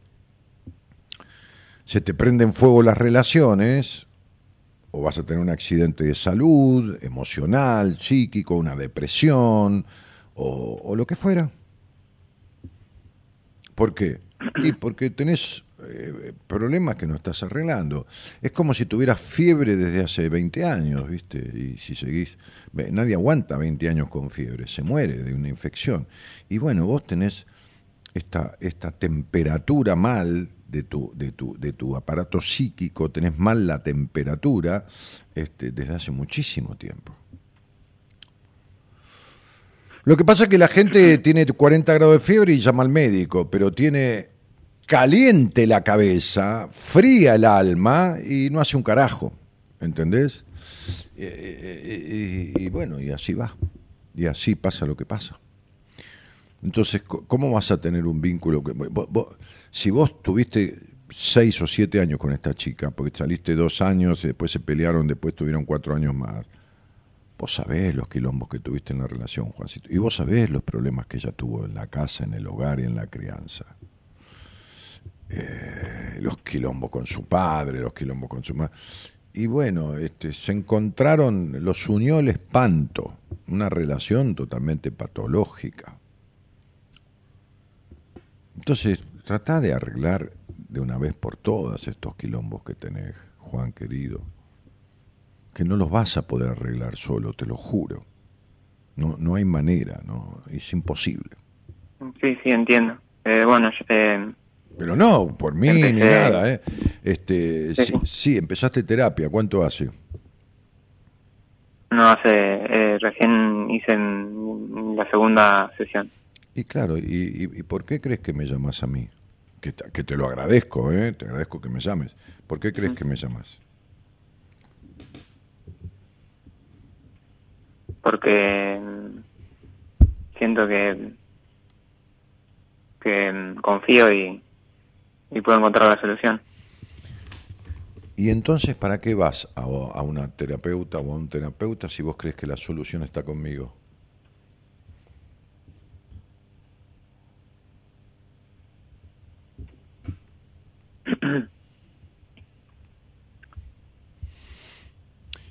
Se te prenden fuego las relaciones o vas a tener un accidente de salud, emocional, psíquico, una depresión o, o lo que fuera. ¿Por qué? Y porque tenés eh, problemas que no estás arreglando. Es como si tuvieras fiebre desde hace 20 años, ¿viste? Y si seguís, nadie aguanta 20 años con fiebre, se muere de una infección. Y bueno, vos tenés esta, esta temperatura mal de tu, de, tu, de tu aparato psíquico, tenés mal la temperatura este, desde hace muchísimo tiempo. Lo que pasa es que la gente tiene 40 grados de fiebre y llama al médico, pero tiene caliente la cabeza, fría el alma y no hace un carajo, ¿entendés? Y, bueno, y así va, y así pasa lo que pasa. Entonces, ¿cómo vas a tener un vínculo? Que, si vos tuviste seis o siete años con esta chica, porque saliste dos años, y después se pelearon, después tuvieron cuatro años más, vos sabés los quilombos que tuviste en la relación, Juancito, y vos sabés los problemas que ella tuvo en la casa, en el hogar y en la crianza. Eh, los quilombos con su padre, los quilombos con su madre. Y bueno, este, se encontraron, los unió el espanto, una relación totalmente patológica. Entonces, trata de arreglar de una vez por todas estos quilombos que tenés, Juan querido, que no los vas a poder arreglar solo, te lo juro. No, no hay manera, no, es imposible. Sí, sí, entiendo. Eh, bueno, eh, pero no, por mí ni nada, ¿eh? Este, sí, empezaste terapia, ¿cuánto hace? No, hace, eh, recién hice la segunda sesión. Y claro, y, por qué crees que me llamas a mí? Que, que te lo agradezco, ¿eh? Te agradezco que me llames. ¿Por qué crees que me llamas? Porque siento que que confío y y puedo encontrar la solución. ¿Y entonces para qué vas a, a una terapeuta o a un terapeuta si vos crees que la solución está conmigo?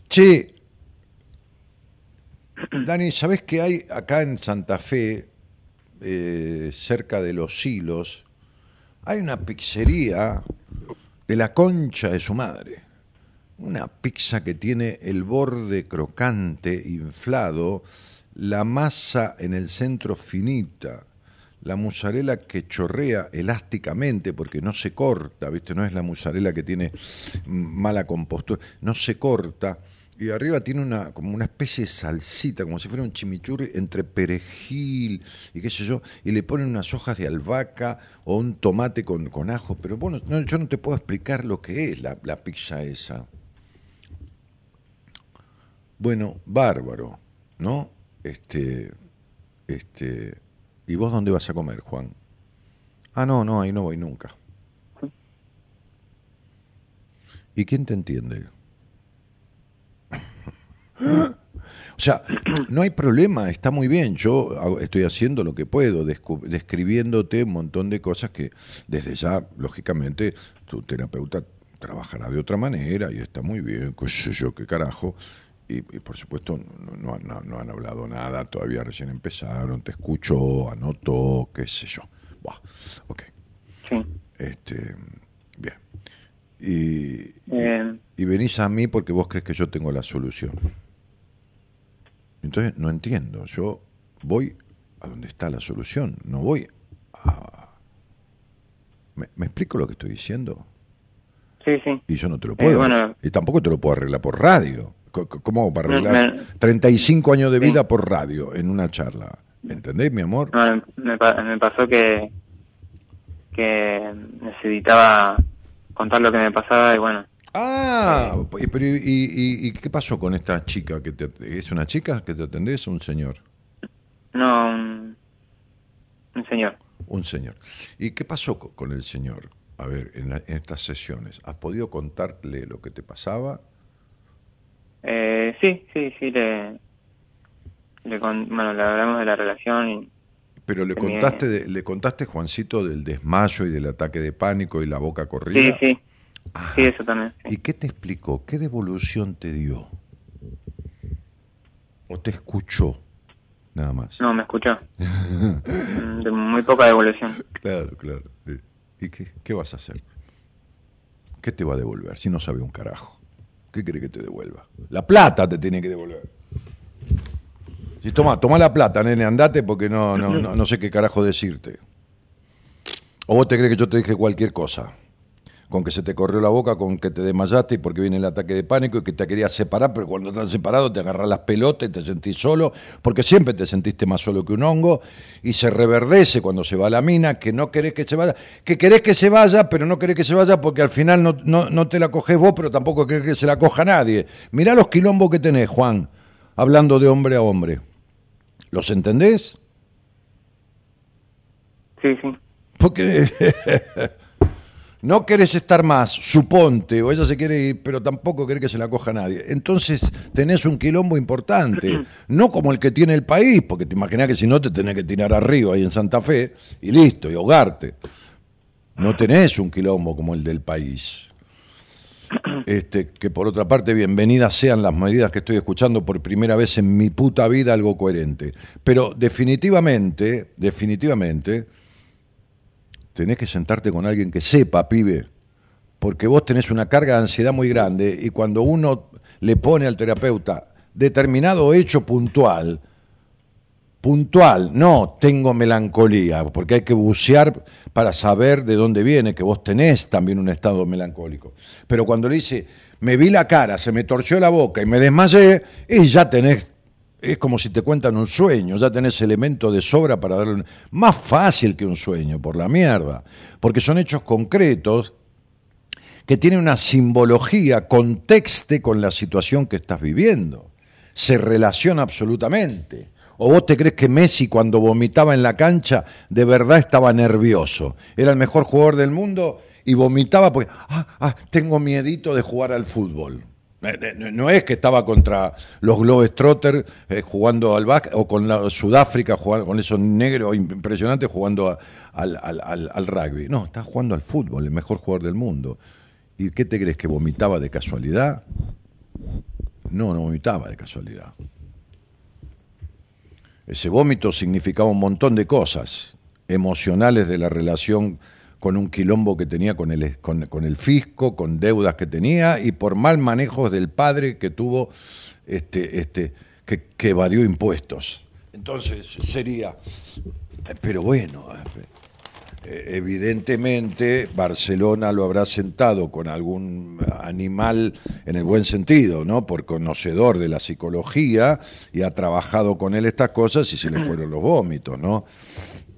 Che, Dani, ¿sabés que hay acá en Santa Fe, eh, cerca de los silos, hay una pizzería de la concha de su madre. Una pizza que tiene el borde crocante, inflado, la masa en el centro finita, la musarela que chorrea elásticamente porque no se corta, ¿viste? No es la musarela que tiene mala compostura, no se corta. Y arriba tiene una, como una especie de salsita, como si fuera un chimichurri entre perejil y qué sé yo, y le ponen unas hojas de albahaca o un tomate con, con ajo. Pero bueno, yo no te puedo explicar lo que es la, la pizza esa. Bueno, bárbaro, ¿no? Este, este, ¿Y vos dónde vas a comer, Juan? Ah, no, no, ahí no voy nunca. ¿Y quién te entiende? O sea, no hay problema, está muy bien. Yo estoy haciendo lo que puedo, describiéndote un montón de cosas que desde ya, lógicamente, tu terapeuta trabajará de otra manera y está muy bien, qué sé yo, qué carajo y, por supuesto no, no, han hablado nada, todavía recién empezaron, te escucho, anoto, qué sé yo. Buah, ok. Sí. Este, bien. Y, y, venís a mí porque vos crees que yo tengo la solución. Entonces no entiendo, yo voy a donde está la solución, no voy a... ¿Me, explico lo que estoy diciendo? Sí, sí. Y yo no te lo puedo. Y tampoco te lo puedo arreglar por radio. ¿Cómo para arreglar 35 años de vida por radio en una charla? ¿Entendés, mi amor? me, pasó que, que necesitaba contar lo que me pasaba y bueno. Ah, pero y, qué pasó con esta chica? que te, ¿Es una chica que te atendés o un señor? No, un, señor. Un señor. ¿Y qué pasó con el señor? A ver, en, en estas sesiones, ¿has podido contarle lo que te pasaba? Eh, sí, sí, sí, le, le, bueno, le hablamos de la relación y... Pero le contaste, le contaste, Juancito, del desmayo y del ataque de pánico y la boca corrida. Sí, sí. Sí, eso también. ¿Y qué te explicó? ¿Qué devolución te dio? ¿O te escuchó? Nada más. No, me escuchó. Mm, de muy poca devolución. Claro, claro. ¿Y qué, qué vas a hacer? ¿Qué te va a devolver si no sabe un carajo? ¿Qué quiere que te devuelva? La plata te tiene que devolver. Si toma, toma la plata, nene, andate porque no, no, no, sé qué carajo decirte. O vos te crees que yo te dije cualquier cosa con que se te corrió la boca, con que te desmayaste y porque viene el ataque de pánico y que te querías separar, pero cuando estás separado te agarras las pelotas y te sentís solo, porque siempre te sentiste más solo que un hongo y se reverdece cuando se va la mina, que no querés que se vaya, que querés que se vaya, pero no querés que se vaya porque al final no, no, te la coges vos, pero tampoco querés que se la coja nadie. Mirá los quilombos que tenés, Juan, hablando de hombre a hombre. ¿Los entendés? Sí, sí. Porque no querés estar más, suponte, o ella se quiere ir, pero tampoco quiere que se la coja nadie. Entonces tenés un quilombo importante, no como el que tiene el país, porque te imaginas que si no te tenés que tirar arriba ahí en Santa Fe y listo, y ahogarte. No tenés un quilombo como el del país. Este, que por otra parte, bienvenidas sean las medidas que estoy escuchando por primera vez en mi puta vida, algo coherente. Pero definitivamente, definitivamente, tenés que sentarte con alguien que sepa, pibe, porque vos tenés una carga de ansiedad muy grande y cuando uno le pone al terapeuta determinado hecho puntual, puntual, no tengo melancolía, porque hay que bucear para saber de dónde viene, que vos tenés también un estado melancólico. Pero cuando le dice, me vi la cara, se me torció la boca y me desmayé, y ya tenés es como si te cuentan un sueño, ya tenés elemento de sobra para darle un... más fácil que un sueño, por la mierda, porque son hechos concretos que tienen una simbología, contexte con la situación que estás viviendo. Se relaciona absolutamente. ¿O vos te crees que Messi cuando vomitaba en la cancha de verdad estaba nervioso? Era el mejor jugador del mundo y vomitaba porque, ah, ah, tengo miedito de jugar al fútbol. Eh, eh, no es que estaba contra los Globetrotters eh, jugando al básquet o con la Sudáfrica jugando con esos negros impresionantes jugando al, al, rugby. No, está jugando al fútbol, el mejor jugador del mundo. ¿Y qué te crees que vomitaba de casualidad? No, no vomitaba de casualidad. Ese vómito significaba un montón de cosas emocionales de la relación con un quilombo que tenía con el, con, el fisco, con deudas que tenía y por mal manejo del padre que tuvo, este, este, que, evadió impuestos. Entonces sería, pero bueno, eh, evidentemente Barcelona lo habrá sentado con algún animal en el buen sentido, ¿no? Por conocedor de la psicología y ha trabajado con él estas cosas y se le fueron los vómitos, ¿no?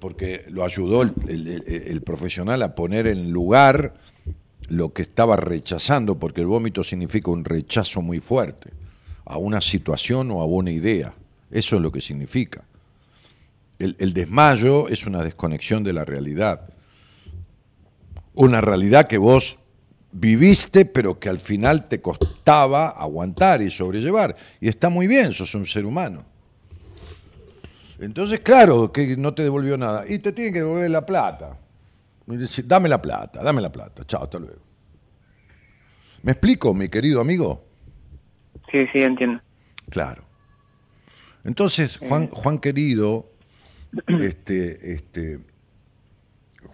Porque lo ayudó el, el profesional a poner en lugar lo que estaba rechazando, porque el vómito significa un rechazo muy fuerte a una situación o a una idea. Eso es lo que significa. El, desmayo es una desconexión de la realidad. Una realidad que vos viviste, pero que al final te costaba aguantar y sobrellevar. Y está muy bien, sos un ser humano. Entonces, claro, que no te devolvió nada. Y te tiene que devolver la plata. Dame la plata, dame la plata. Chao, hasta luego. ¿Me explico, mi querido amigo? Sí, sí, entiendo. Claro. Entonces, Juan, Juan querido, este, este,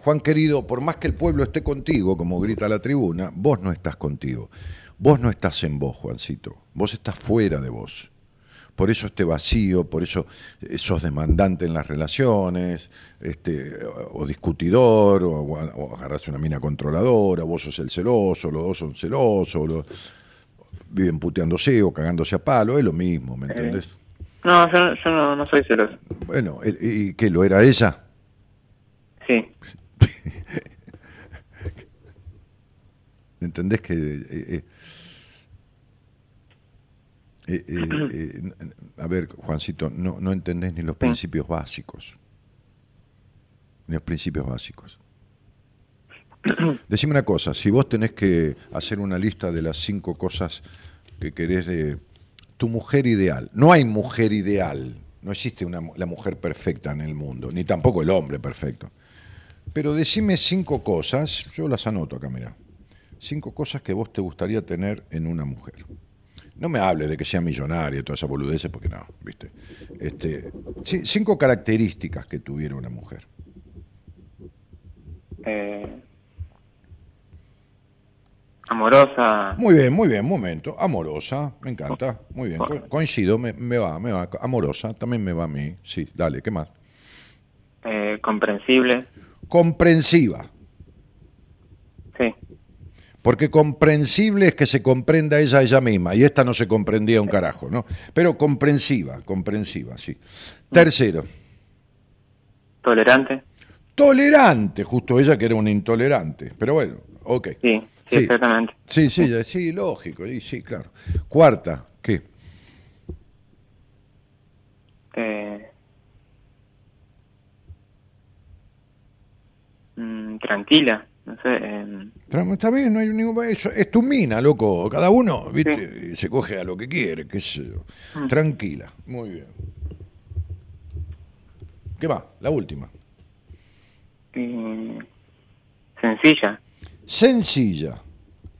Juan querido, por más que el pueblo esté contigo, como grita la tribuna, vos no estás contigo. Vos no estás en vos, Juancito. Vos estás fuera de vos. Por eso este vacío, por eso eh, sos demandante en las relaciones, este, o discutidor, o, o agarras una mina controladora, vos sos el celoso, los dos son celosos, viven puteándose o cagándose a palo, es lo mismo, ¿me entendés? No, yo, yo no, soy celoso. Bueno, ¿y qué? ¿Lo era ella? Sí. ¿Entendés que... Eh, eh, eh, a ver, Juancito, no, no entendés ni los principios básicos. Ni los principios básicos. Decime una cosa, si vos tenés que hacer una lista de las cinco cosas que querés de tu mujer ideal, no hay mujer ideal, no existe una, la mujer perfecta en el mundo, ni tampoco el hombre perfecto. Pero decime cinco cosas, yo las anoto acá, mira, cinco cosas que vos te gustaría tener en una mujer. No me hable de que sea millonaria y toda esa boludeces, porque no, ¿viste? Este, cinco características que tuviera una mujer. Eh, Amorosa. Muy bien, muy bien, momento. Amorosa, me encanta. Muy bien, coincido, me, va, me va. Amorosa, también me va a mí. Sí, dale, ¿qué más? Eh, comprensible. Comprensiva. Porque comprensible es que se comprenda ella ella misma, y esta no se comprendía un carajo, ¿no? Pero comprensiva, comprensiva, sí. Tercero. Tolerante. Tolerante, justo ella que era un intolerante, pero bueno, ok. Sí. Sí, exactamente. Sí, sí, sí, lógico, sí, sí, claro. Cuarta, ¿qué? Eh, mm, tranquila, no sé. Eh, Está bien, no hay ningún... Eso, es tu mina, loco. Cada uno, viste, se coge a lo que quiere, qué sé yo. Mm. Tranquila, muy bien. ¿Qué va? La última. sencilla. Sencilla,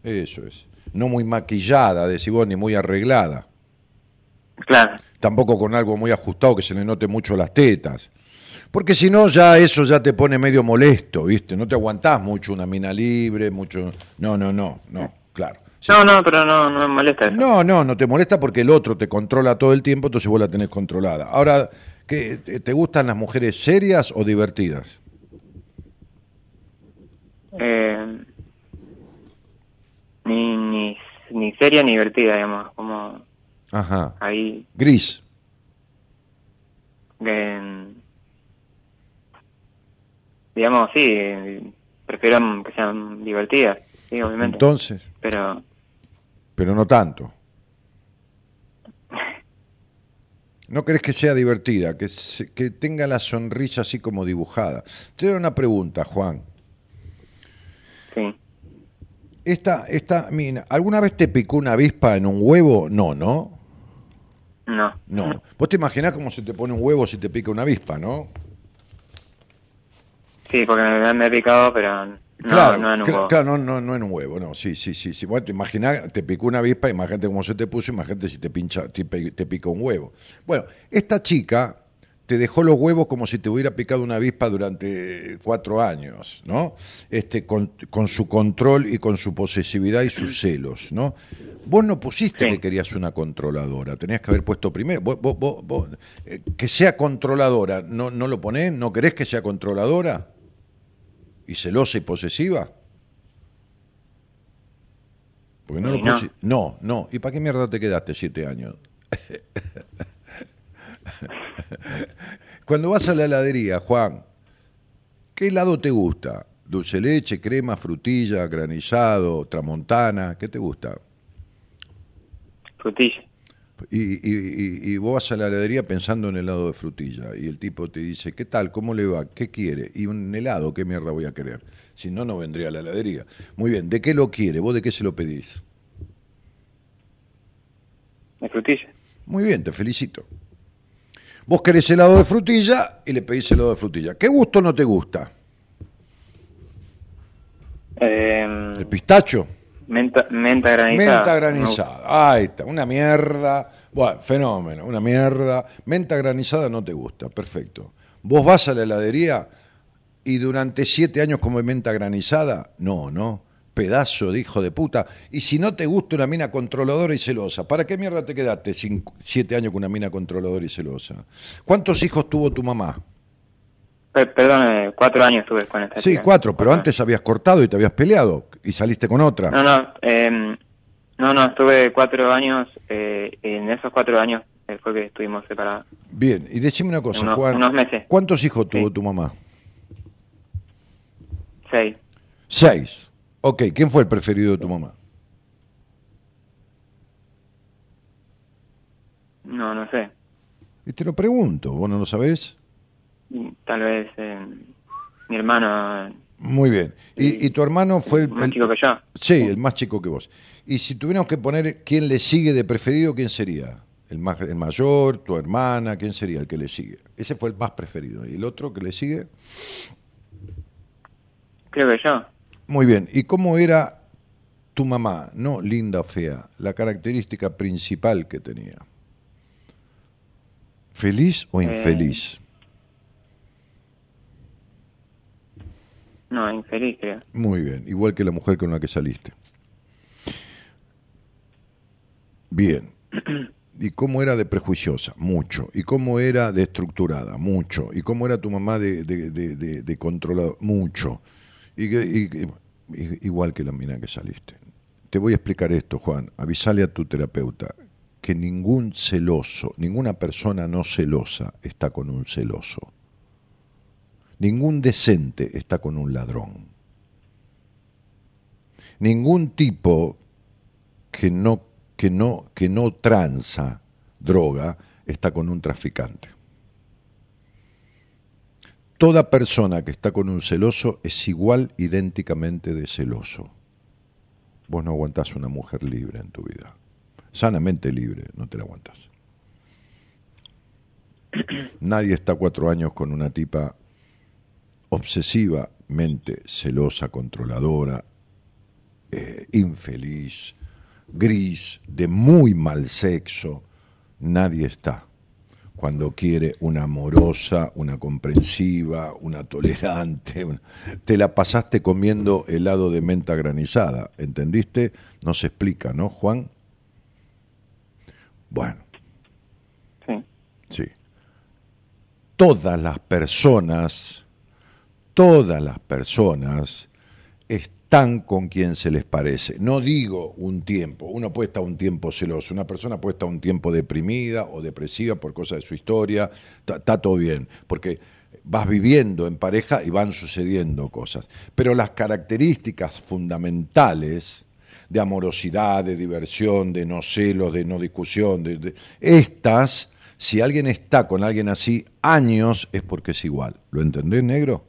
eso es. No muy maquillada, decís vos, ni muy arreglada. Claro. Tampoco con algo muy ajustado que se le note mucho las tetas. Porque si no, ya eso ya te pone medio molesto, ¿viste? No te aguantás mucho una mina libre, mucho... No, no, no, no, claro. No, no, pero no, no me molesta eso. No, no, no te molesta porque el otro te controla todo el tiempo, entonces vos la tenés controlada. Ahora, ¿qué, ¿te gustan las mujeres serias o divertidas? Eh, ni, ni, ni seria ni divertida, digamos, como Ajá. ahí... Gris. Digamos, sí, prefiero que sean divertidas, sí, obviamente. Entonces. Pero... Pero no tanto. ¿No crees que sea divertida? Que, que tenga la sonrisa así como dibujada. Te doy una pregunta, Juan. Sí. Esta, esta mina, ¿alguna vez te picó una avispa en un huevo? No, ¿no? No. No. Vos te imaginás cómo se te pone un huevo si te pica una avispa, ¿no? Sí, porque me, he picado, pero no, claro, no en un huevo. Claro, no, no, no en un huevo, no, sí, sí, sí. sí. Bueno, te te picó una avispa, imagínate cómo se te puso, imagínate si te pincha, te, te pica un huevo. Bueno, esta chica te dejó los huevos como si te hubiera picado una avispa durante cuatro años, ¿no? Este, con, con su control y con su posesividad y sus celos, ¿no? Vos no pusiste Sí. que querías una controladora, tenías que haber puesto primero. Vos- vos- vos- vos, eh, que sea controladora, ¿no, ¿no lo ponés? ¿No querés que sea controladora? ¿Y celosa y posesiva? Porque no lo no. No, no. ¿Y para qué mierda te quedaste siete años? Cuando vas a la heladería, Juan, ¿qué helado te gusta? ¿Dulce leche, crema, frutilla, granizado, tramontana? ¿Qué te gusta? Frutilla. Y, y- vos vas a la heladería pensando en helado de frutilla y el tipo te dice, ¿qué tal? ¿Cómo le va? ¿Qué quiere? Y un helado, ¿qué mierda voy a querer? Si no, no vendría a la heladería. Muy bien, ¿de qué lo quiere? ¿Vos de qué se lo pedís? De frutilla. Muy bien, te felicito. Vos querés helado de frutilla y le pedís helado de frutilla. ¿Qué gusto no te gusta? Eh, ¿El pistacho? Menta, menta granizada. Menta Me granizada. Ahí está, una mierda. Bueno, fenómeno, una mierda. Menta granizada no te gusta, perfecto. Vos vas a la heladería y durante siete años come menta granizada. No, no. Pedazo de hijo de puta. Y si no te gusta una mina controladora y celosa, ¿para qué mierda te quedaste cinco- siete años con una mina controladora y celosa? ¿Cuántos hijos tuvo tu mamá? Per- perdón, cuatro años estuve con esta Sí, cuatro, pero antes habías cortado y te habías peleado y saliste con otra. No, no, eh, no, no, estuve cuatro años, eh, en esos cuatro años eh, fue que estuvimos separados. Bien, y decime una cosa, Unos- Juan. unos meses. ¿Cuántos hijos tuvo tu mamá? Seis. Seis. Ok, ¿quién fue el preferido de tu mamá? No, no sé. Y te lo pregunto, ¿vos no lo sabés? Tal vez eh, mi hermano Muy bien. ¿Y, y tu hermano fue el, más el- chico que yo. Sí, el más chico que vos. Y si tuviéramos que poner quién le sigue de preferido, ¿quién sería? ¿El, más, el mayor, tu hermana? ¿Quién sería el que le sigue? Ese fue el más preferido. ¿Y el otro que le sigue? Creo que yo. Muy bien. ¿Y cómo era tu mamá? No linda o fea, la característica principal que tenía. ¿Feliz o Eh, No, infeliz, creo. Muy bien, igual que la mujer con la que saliste. Bien. ¿Y cómo era de prejuiciosa? Mucho. ¿Y cómo era de estructurada? Mucho. ¿Y cómo era tu mamá de, de, de, de- de controlada? Mucho. Y, y igual que la mina que saliste. Te voy a explicar esto, Juan. Avisale a tu terapeuta que ningún celoso, ninguna persona no celosa está con un celoso. Ningún decente está con un ladrón. Ningún tipo que no, que no, que no tranza droga está con un traficante. Toda persona que está con un celoso es igual idénticamente de celoso. Vos no aguantás una mujer libre en tu vida. Sanamente libre, no te la aguantás. Nadie está cuatro años con una tipa obsesivamente celosa, controladora, eh, infeliz, gris, de muy mal sexo. Nadie está cuando quiere una amorosa, una comprensiva, una tolerante. una- Te la pasaste comiendo helado de menta granizada, ¿entendiste? No se explica, ¿no, Juan? Bueno, Sí. sí. Todas las personas, todas las personas están con quien se les parece. No digo un tiempo, uno puede estar un tiempo celoso, una persona puede estar un tiempo deprimida o depresiva por cosas de su historia, está todo bien, porque vas viviendo en pareja y van sucediendo cosas. Pero las características fundamentales de amorosidad, de diversión, de no celos, de no discusión, de, de- estas, si alguien está con alguien así años, es porque es igual. ¿Lo entendés, negro?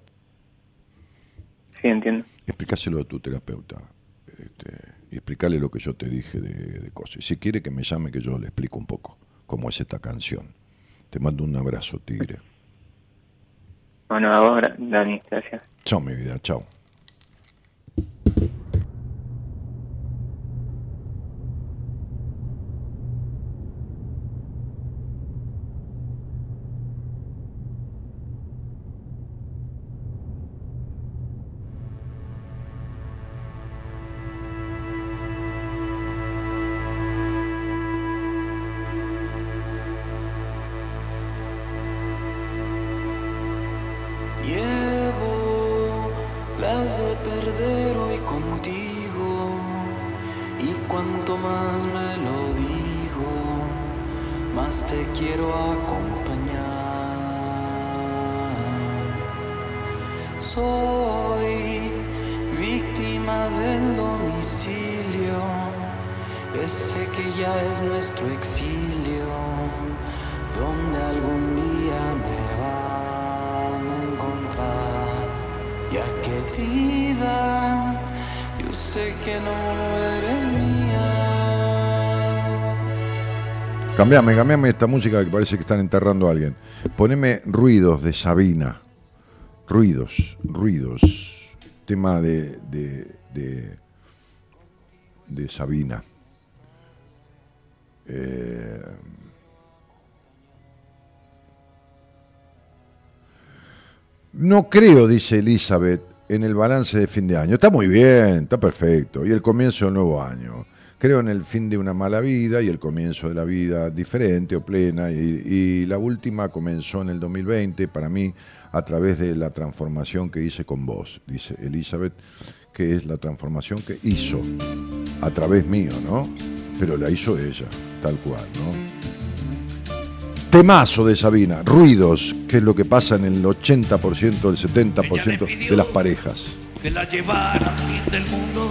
Sí, entiendo. Explícaselo a tu terapeuta. este, y explicarle lo que yo te dije de, de cosas. Y si quiere que me llame, que yo le explico un poco cómo es esta canción. Te mando un abrazo, tigre. Bueno, a vos, gra- Dani, gracias. Chao, mi vida, chao. Te quiero acompañar. Soy víctima del domicilio, ese que ya es nuestro exilio, donde algún día me van a encontrar. Ya que vida, yo sé que no eres Cambiame, cambiame esta música que parece que están enterrando a alguien. Poneme ruidos de Sabina. Ruidos, ruidos. Tema de, de, de, Sabina. Eh, no creo, dice Elizabeth, en el balance de fin de año. Está muy bien, está perfecto. Y el comienzo del nuevo año. Creo en el fin de una mala vida y el comienzo de la vida diferente o plena. Y, y la última comenzó en el 2020 para mí a través de la transformación que hice con vos, dice Elizabeth, que es la transformación que hizo a través mío, ¿no? Pero la hizo ella, tal cual, ¿no? Temazo de Sabina, ruidos, que es lo que pasa en el 80%, el 70% de las parejas. que la llevara al fin del mundo.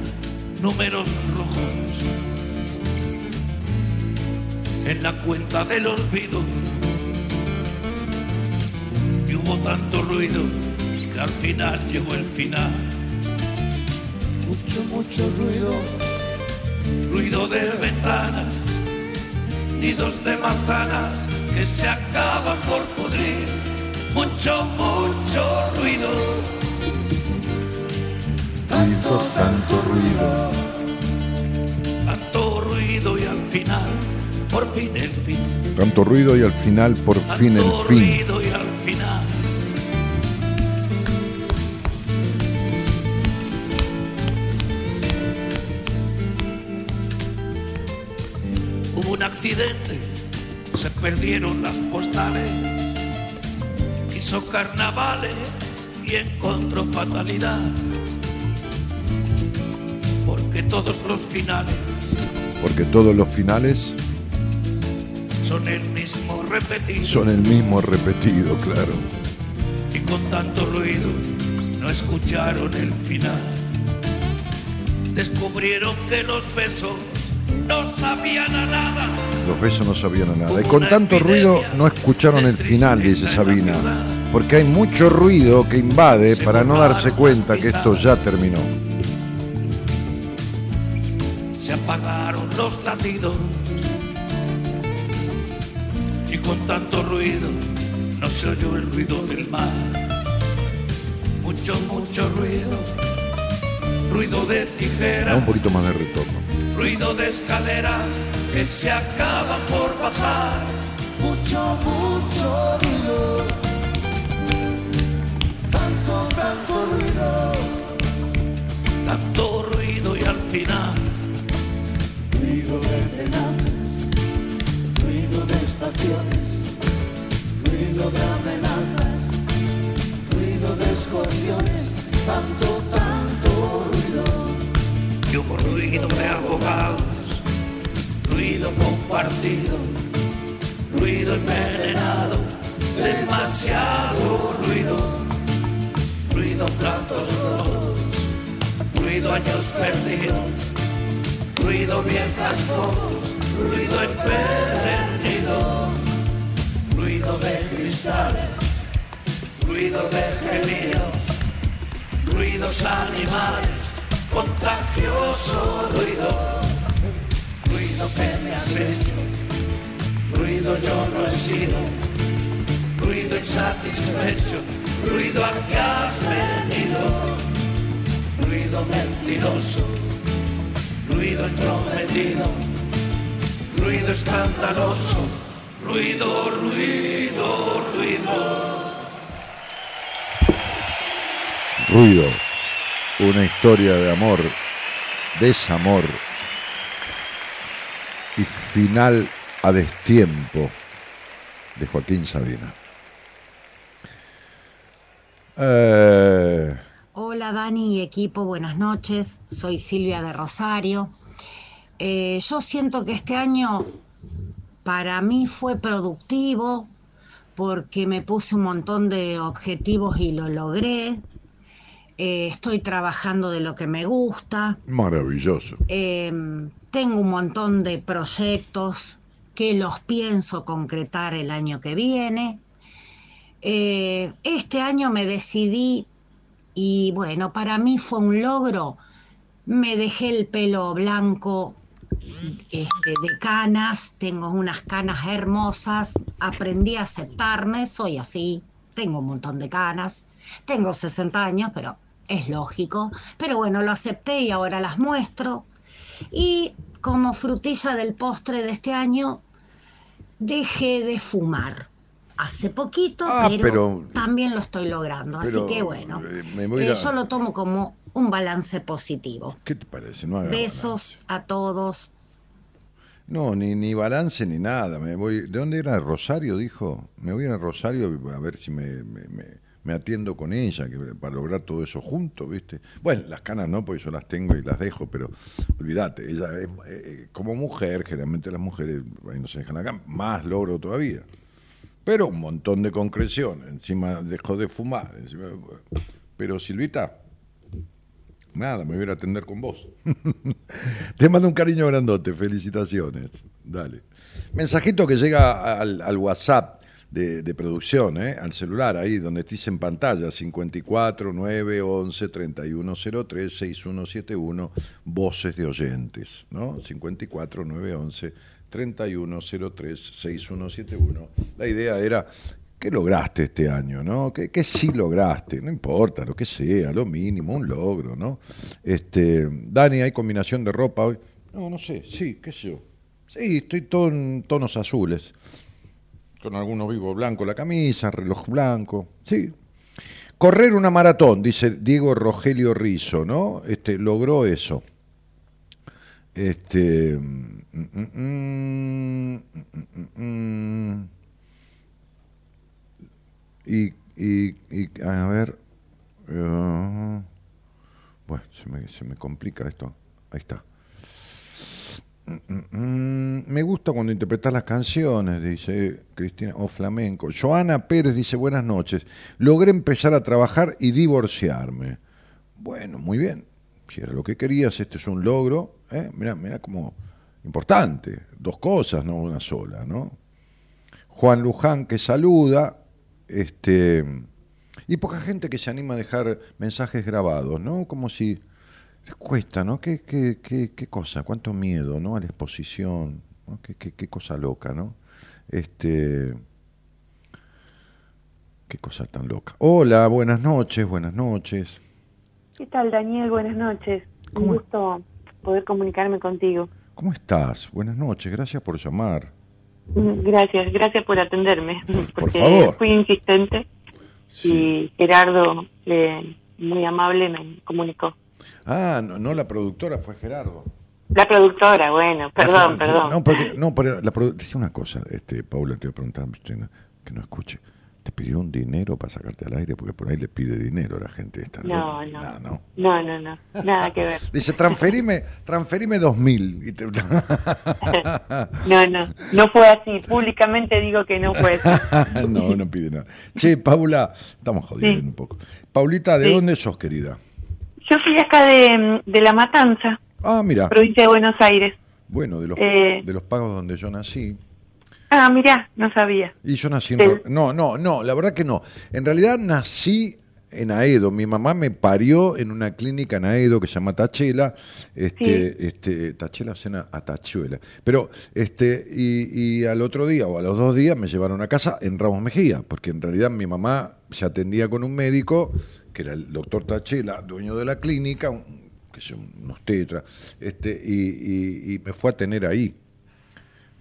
números rojos en la cuenta del olvido. Y hubo tanto ruido que al final llegó el final. Mucho mucho ruido. Ruido de ventanas nidos de manzanas que se acaban por pudrir. Mucho mucho ruido Tanto, tanto ruido. tanto ruido y al final, por fin el fin. Tanto ruido y al final, por fin el Tanto fin. ruido y al final. Hubo un accidente, se perdieron las postales, hizo carnavales y encontró fatalidad. Porque todos los finales Porque todos los finales son el mismo repetido. son el mismo repetido, claro. y con tanto ruido no escucharon el final. Descubrieron que los besos no sabían a nada. Los besos no sabían a nada. Y con tanto ruido no escucharon el final, dice Sabina. Porque hay mucho ruido que invade para no darse cuenta que esto ya terminó. Se apagaron los latidos y con tanto ruido no se oyó el ruido del mar. Mucho, mucho ruido, ruido de tijeras. un poquito más de retorno. ruido de escaleras que se acaban por bajar. Mucho, mucho ruido. Tanto, tanto ruido. Tanto ruido y al final. Ruido de penales, ruido de estaciones, ruido de amenazas, ruido de escorpiones, tanto, tanto ruido. Y hubo ruido de abogados, ruido compartido, ruido envenenado, demasiado ruido, ruido platos rotos, ruido años perdidos, ruido viejas fotos, ruido empedernido, ruido de cristales, ruido de gemidos, ruidos animales, contagioso ruido, ruido que me has hecho, ruido yo no he sido, ruido insatisfecho, ruido a que has venido, ruido mentiroso, ruido entrometido, ruido escandaloso, ruido, ruido, ruido. Ruido, una historia de amor, desamor y final a destiempo de Joaquín Sabina. Eh, Hola Dani y equipo, buenas noches. Soy Silvia de Rosario. Eh, yo siento que este año para mí fue productivo porque me puse un montón de objetivos y lo logré. Eh, estoy trabajando de lo que me gusta. maravilloso. Eh, tengo un montón de proyectos que los pienso concretar el año que viene. Eh, este año me decidí y bueno, para mí fue un logro. Me dejé el pelo blanco este, de canas, tengo unas canas hermosas, aprendí a aceptarme, soy así, tengo un montón de canas, tengo 60 años, pero es lógico. Pero bueno, lo acepté y ahora las muestro. Y como frutilla del postre de este año, dejé de fumar. Hace poquito, Ah, pero, pero- también lo estoy logrando. pero, así que bueno, eh, eh, a- yo lo tomo como un balance positivo. ¿Qué te parece? No Besos a todos. No, ni, ni balance ni nada. Me voy, ¿De dónde era? ¿Rosario? Dijo. Me voy a Rosario a ver si me, me- me- me atiendo con ella, que, para lograr todo eso junto, ¿viste? Bueno, las canas no, porque yo las tengo y las dejo, pero olvídate, ella es, eh, como mujer, generalmente las mujeres ahí no se dejan acá, más logro todavía. Pero un montón de concreción, encima dejó de fumar. encima- pero Silvita, Nada, me voy a atender con vos. Te mando un cariño grandote, felicitaciones. Dale. Mensajito que llega al, al WhatsApp de, de producción, ¿eh? al celular, ahí donde te en pantalla, 54 9 11 3103 6171, voces de oyentes, ¿no? 54 9 11 3103 6171. La idea era ¿Qué lograste este año, no? ¿Qué, qué sí lograste? No importa, lo que sea, lo mínimo, un logro, ¿no? Este, Dani, ¿hay combinación de ropa hoy? No, no sé, sí, qué sé yo. Sí, estoy todo en tonos azules. Con algunos vivos blanco la camisa, reloj blanco. Sí. Correr una maratón, dice Diego Rogelio Rizo, ¿no? Este, logró eso. Este. Mm, mm, mm. Y, y, y, a ver. eh, bueno, se me, se me complica esto. Ahí está. Me gusta cuando interpretas las canciones, dice Cristina, o flamenco. Joana Pérez dice, buenas noches. Logré empezar a trabajar y divorciarme. Bueno, muy bien. Si era lo que querías, este es un logro. ¿eh? Mira, mira como importante. Dos cosas, no una sola, ¿no? Juan Luján que saluda. Este, y poca gente que se anima a dejar mensajes grabados, ¿no? Como si les cuesta, ¿no? ¿Qué, qué, qué, qué cosa? ¿Cuánto miedo, ¿no? A la exposición, ¿no? ¿Qué, qué, qué cosa loca, ¿no? Este, qué cosa tan loca. Hola, buenas noches, buenas noches. ¿Qué tal, Daniel? Buenas noches. Un ¿Cómo? gusto poder comunicarme contigo. ¿Cómo estás? Buenas noches, gracias por llamar. Gracias, gracias por atenderme, por porque favor. fui insistente Sí. y Gerardo, eh, muy amable, me comunicó. Ah, no, no la productora, fue Gerardo. La productora, bueno, perdón, perdón. No, porque, no, pero la decía una cosa, este, Paula, te voy a preguntar, que no escuche. ¿Te pidió un dinero para sacarte al aire? Porque por ahí le pide dinero a la gente esta. No, no. No. No, no, no, nada que ver. Dice, transferime, transferime dos mil. Y te- No, no, no fue así. Públicamente digo que no fue así. no, no pide nada. Che, Paula, estamos jodiendo Sí. un poco. Paulita, ¿de Sí. dónde sos, querida? Yo soy acá de, de La Matanza, Ah, mira. provincia de Buenos Aires. Bueno, de los, Eh. de los pagos donde yo nací. Ah, mirá, no sabía. Y yo nací en... No, no, no, la verdad que no. En realidad nací en Aedo. Mi mamá me parió en una clínica en Aedo que se llama Tachela. Este, este, Tachela suena a Tachuela. Pero, este, y, y al otro día o a los dos días me llevaron a casa en Ramos Mejía, porque en realidad mi mamá se atendía con un médico, que era el doctor Tachela, dueño de la clínica, un- que son unos tetras, este, y, y- y me fue a tener ahí.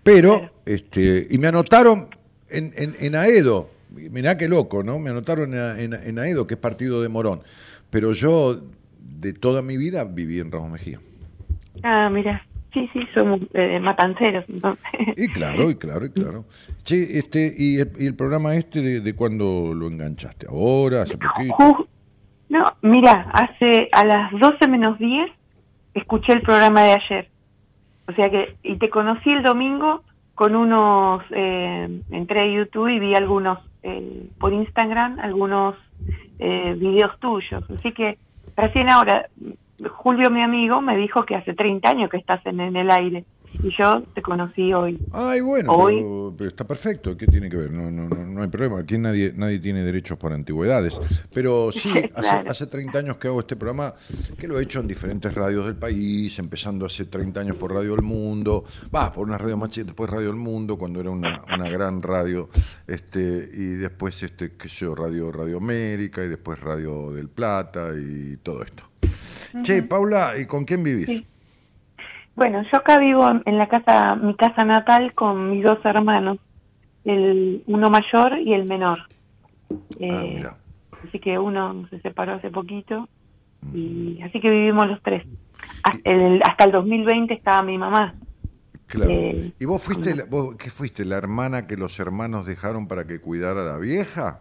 Pero, este, y me anotaron en, en, en Aedo, mirá qué loco, ¿no? Me anotaron en, en- en Aedo, que es partido de Morón. Pero yo, de toda mi vida, viví en Ramos Mejía. Ah, mira, sí, sí, somos eh, matanceros, entonces. Y claro, y claro, y claro. Che, este, y el, y el programa este, de, de cuándo lo enganchaste? ¿Ahora? ¿Hace poquito? No, mira, hace a las 12 menos 10 escuché el programa de ayer. O sea que, y te conocí el domingo con unos, eh, entré a YouTube y vi algunos eh, por Instagram, algunos eh, videos tuyos. Así que recién ahora, Julio, mi amigo, me dijo que hace 30 años que estás en, en el aire. Y yo te conocí hoy. Ay, bueno, Hoy- pero, pero está perfecto. ¿Qué tiene que ver? No, no, no, no hay problema. Aquí nadie, nadie tiene derechos por antigüedades. Pero sí, hace, Claro. hace 30 años que hago este programa, que lo he hecho en diferentes radios del país, empezando hace 30 años por Radio El Mundo, va, por una radio más chica, después Radio El Mundo, cuando era una, una gran radio, este, y después, este, qué sé yo, Radio, Radio América, y después Radio del Plata, y todo esto. Che, Paula, ¿y con quién vivís? Sí. Bueno, yo acá vivo en- la casa, mi casa natal con mis dos hermanos, el uno mayor y el menor. Ah, Eh, así que uno se separó hace poquito y así que vivimos los tres. Hasta el, hasta el 2020 estaba mi mamá. Claro. Eh, ¿Y vos fuiste, la, vos, qué fuiste, la hermana que los hermanos dejaron para que cuidara a la vieja?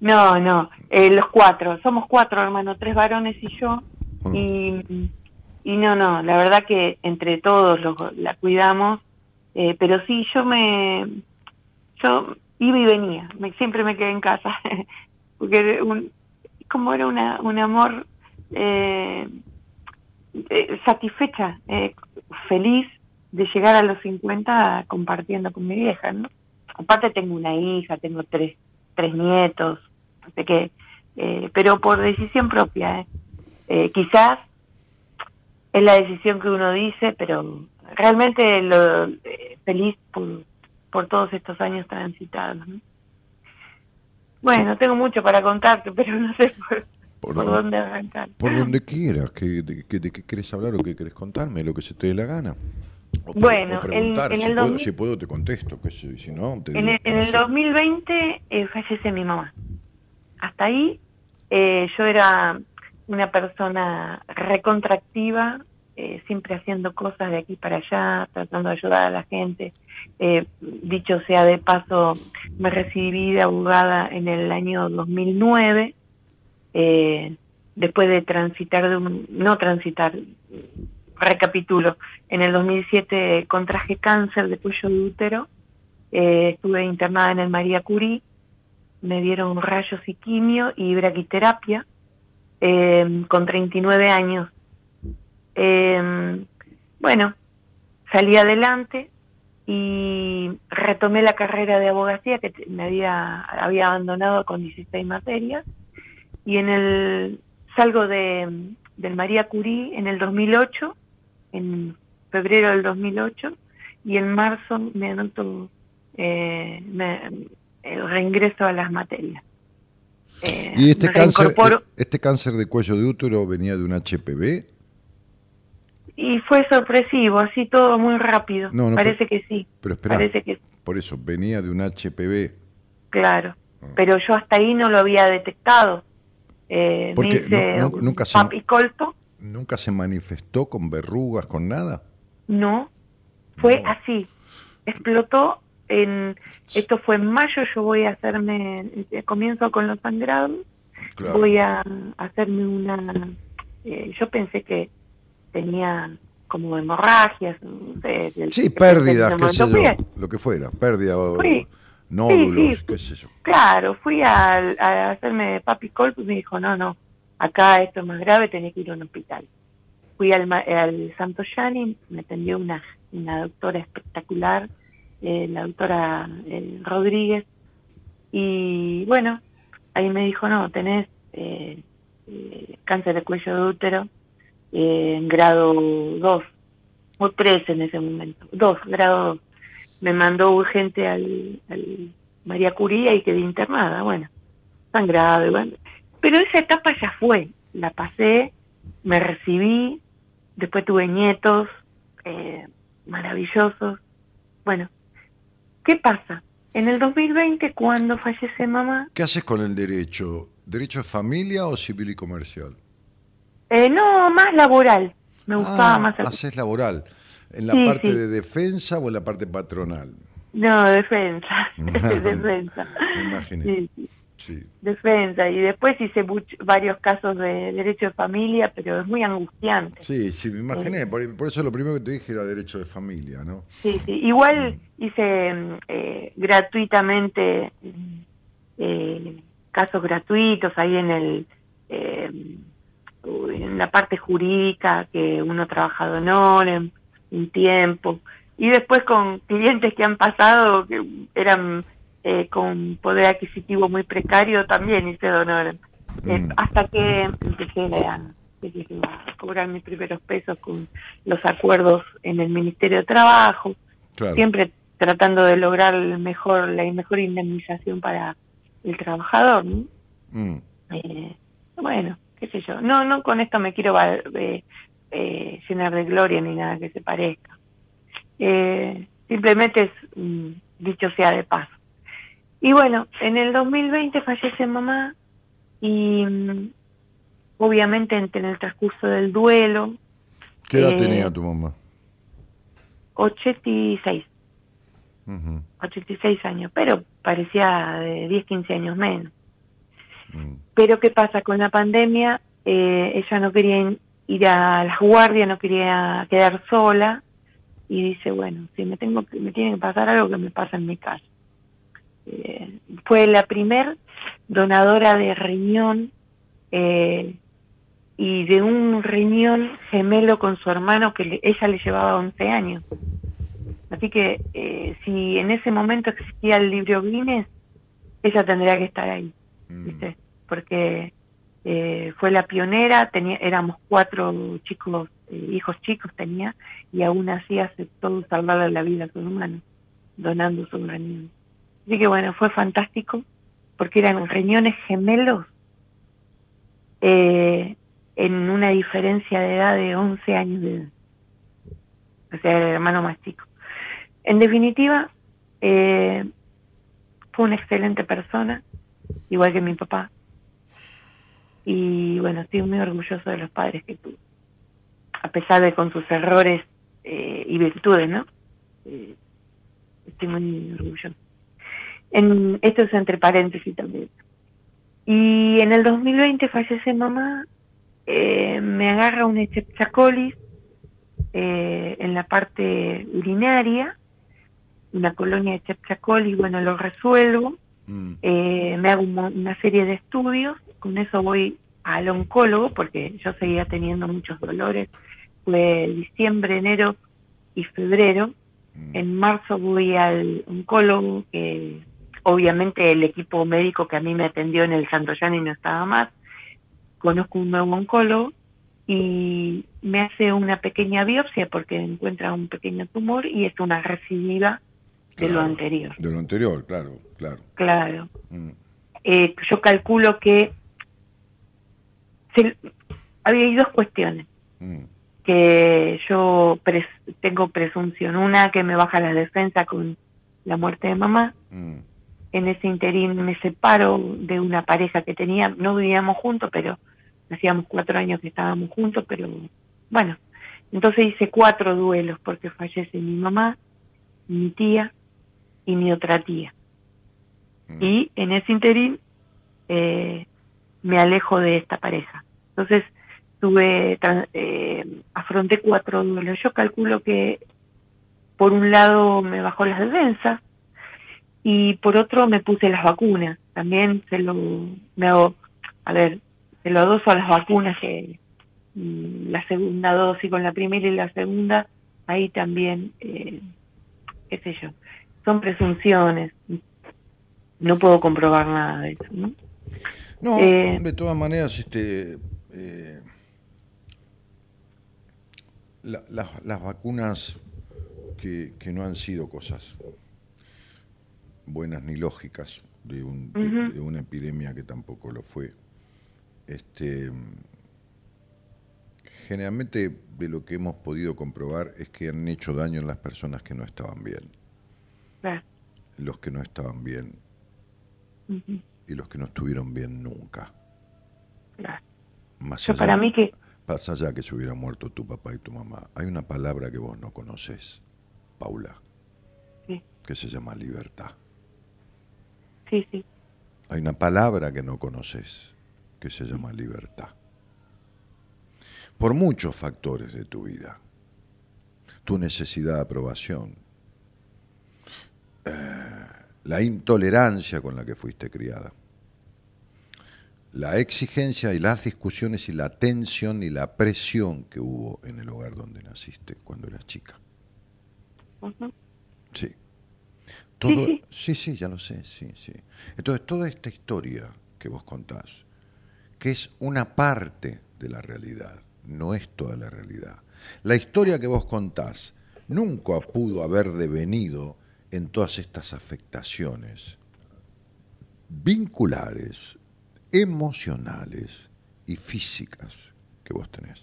No, no, eh, los cuatro, somos cuatro hermanos, tres varones y yo. Mm. Y, y no, no, la verdad que entre todos los, la cuidamos, eh, pero sí, yo me, yo iba y venía, me, siempre me quedé en casa, porque un, como era una, un amor eh, eh, satisfecha, eh, feliz de llegar a los 50 compartiendo con mi vieja, ¿no? Aparte tengo una hija, tengo tres, tres nietos, así que, eh, pero por decisión propia, ¿eh? Eh, quizás es la decisión que uno dice, pero realmente lo eh, feliz por, por todos estos años transitados. ¿no? Bueno, tengo mucho para contarte, pero no sé por, Por dónde arrancar. Por donde quieras, que, de, que- de qué querés hablar o qué querés contarme, lo que se te dé la gana. O, pre- Bueno, o preguntar, en- en si, el puedo, 2000 si puedo te contesto, y si no, te En digo, el, en el sé. 2020 eh, fallece mi mamá. Hasta ahí eh, yo era una persona recontractiva, eh, siempre haciendo cosas de aquí para allá, tratando de ayudar a la gente. Eh, dicho sea de paso, me recibí de abogada en el año 2009, eh, después de transitar, de un, no transitar, recapitulo, en el 2007 contraje cáncer de cuello de útero, eh, estuve internada en el María Curie, me dieron rayos y quimio y braquiterapia eh, con 39 años. Eh, bueno, salí adelante y retomé la carrera de abogacía que me había, había abandonado con 16 materias y en el salgo de del María Curie en el 2008 en febrero del 2008 y en marzo me anoto eh, me- el reingreso a las materias. Eh, ¿Y este me cáncer, reincorporo- este cáncer de cuello de útero venía de un HPV? y fue sorpresivo, así todo muy rápido. No, no, Parece que sí. Pero espera, Parece que por eso, venía de un HPV. claro. Ah. Pero yo hasta ahí no lo había detectado. Eh, me Porque hice no- no- un nunca se-. ¿Nunca se manifestó con verrugas, con nada? No, fue así. Explotó en esto fue en mayo, yo voy a hacerme eh, comienzo con los sangrados, Claro. voy a hacerme una eh, yo pensé que tenía como hemorragias, no sé, del- Sí, pérdidas, qué sé yo, lo que fuera, pérdida o nódulos, sí. qué sé yo. Claro, fui a, a hacerme papi colp y me dijo, no, no, acá esto es más grave, tenés que ir a un hospital. Fui al, al Santo Yani, me atendió una, una doctora espectacular, eh, la doctora eh, Rodríguez, y bueno, ahí me dijo, no, tenés eh, eh, cáncer de cuello de útero eh, en grado 2, o 3 en ese momento, 2, grado 2 me mandó urgente al, María Curía y quedé internada, bueno, tan grave, bueno. Pero esa etapa ya fue, la pasé, me recibí, después tuve nietos eh, maravillosos, Bueno, ¿qué pasa? En el 2020, cuando fallece mamá, ¿Qué haces con el derecho? ¿Derecho de familia o civil y comercial? eh, no, más laboral. Me gustaba Ah, más haces laboral. ¿En la Sí, parte sí. de defensa o en la parte patronal? No, defensa. defensa. Me imaginé. Sí, sí, defensa. Y después hice varios casos de derecho de familia, pero es muy angustiante. Sí, sí, me imaginé. Por, por eso lo primero que te dije era derecho de familia, ¿no? Sí, sí. Igual hice mm, eh, gratuitamente mm, eh, casos gratuitos ahí en el eh, en la parte jurídica que uno ha trabajado en un tiempo y después con clientes que han pasado que eran eh, con poder adquisitivo muy precario también hice donorem Eh, Mm. hasta que empecé a, a cobrar mis primeros pesos con los acuerdos en el Ministerio de Trabajo Claro. siempre tratando de lograr el mejor la mejor indemnización para el trabajador ¿no? Mm. Eh, bueno qué sé yo no no con esto me quiero eh, eh, llenar de gloria ni nada que se parezca Eh, simplemente es mm, dicho sea de paso y bueno en el 2020 fallece mamá y mm, obviamente en, en el transcurso del duelo ¿Qué edad Eh, tenía tu mamá? 86 Ujú. 86 años, pero parecía de 10, 15 años menos. Mm. Pero ¿qué pasa? Con la pandemia, eh, ella no quería ir a las guardias, no quería quedar sola y dice, bueno, si me tengo que, me tiene que pasar algo que me pasa en mi casa. Eh, fue la primer donadora de riñón eh, y de un riñón gemelo con su hermano que le- ella le llevaba 11 años. Así que eh, si en ese momento existía el libro Guinness, ella tendría que estar ahí, Mm. ¿viste? Porque eh, fue la pionera, tenía, éramos cuatro chicos, eh, hijos chicos tenía, y aún así aceptó salvarle la vida a su hermano, donando su riñón. Así que bueno, fue fantástico, porque eran riñones gemelos, eh, en una diferencia de edad de 11 años de edad. O sea, el hermano más chico. En definitiva, eh, fue una excelente persona, igual que mi papá. Y bueno, estoy muy orgulloso de los padres que tuve. A pesar de con sus errores eh, y virtudes, ¿no? Eh, estoy muy orgulloso. En, esto es entre paréntesis también. Y en el 2020 fallece mamá, eh, me agarra un Echepchacolis eh, en la parte urinaria, una colonia de Echepchacolis, bueno, lo resuelvo, Mm. eh, me hago un una serie de estudios, con eso voy al oncólogo, porque yo seguía teniendo muchos dolores, fue diciembre, enero y febrero, Mm. en marzo voy al oncólogo, que obviamente el equipo médico que a mí me atendió en el Santo y no estaba más, conozco un nuevo oncólogo y me hace una pequeña biopsia porque encuentra un pequeño tumor y es una recidiva de lo anterior. De lo anterior, claro, claro. Claro. Mm. Eh, yo calculo que se- había hay dos cuestiones Mm. que yo pres- tengo presunción. Una, que me baja la defensa con la muerte de mamá. Mm. En ese interín me separo de una pareja que tenía, no vivíamos juntos, pero hacíamos cuatro años que estábamos juntos, pero bueno, entonces hice cuatro duelos porque fallece mi mamá, mi tía y mi otra tía. Mm. Y en ese interín eh, me alejo de esta pareja. Entonces tuve, eh, afronté cuatro duelos. Yo calculo que por un lado me bajó las defensas y por otro me puse las vacunas. También se lo, me hago, a ver, se lo adoso a las vacunas que mm, la segunda dosis con la primera y la segunda, ahí también, eh, qué sé yo, son presunciones. No puedo comprobar nada de eso, ¿no? No, Eh, de todas maneras, este, eh, la- las- las vacunas que, que no han sido cosas buenas ni lógicas de, un- de- una epidemia que tampoco lo fue. Este, generalmente de lo que hemos podido comprobar es que han hecho daño en las personas que no estaban bien. Los que no estaban bien y los que no estuvieron bien nunca. Más Yo allá, para mí que más allá que se hubiera muerto tu papá y tu mamá, hay una palabra que vos no conoces, Paula, Sí. que se llama libertad. Sí, sí. Hay una palabra que no conoces, que se llama libertad. Por muchos factores de tu vida. Tu necesidad de aprobación. eh, la intolerancia con la que fuiste criada. La exigencia y las discusiones y la tensión y la presión que hubo en el hogar donde naciste cuando eras chica. Sí. Todo, sí. sí, sí, ya lo sé, sí, sí. Entonces, toda esta historia que vos contás, que es una parte de la realidad, no es toda la realidad. La historia que vos contás nunca pudo haber devenido en todas estas afectaciones vinculares, emocionales y físicas que vos tenés.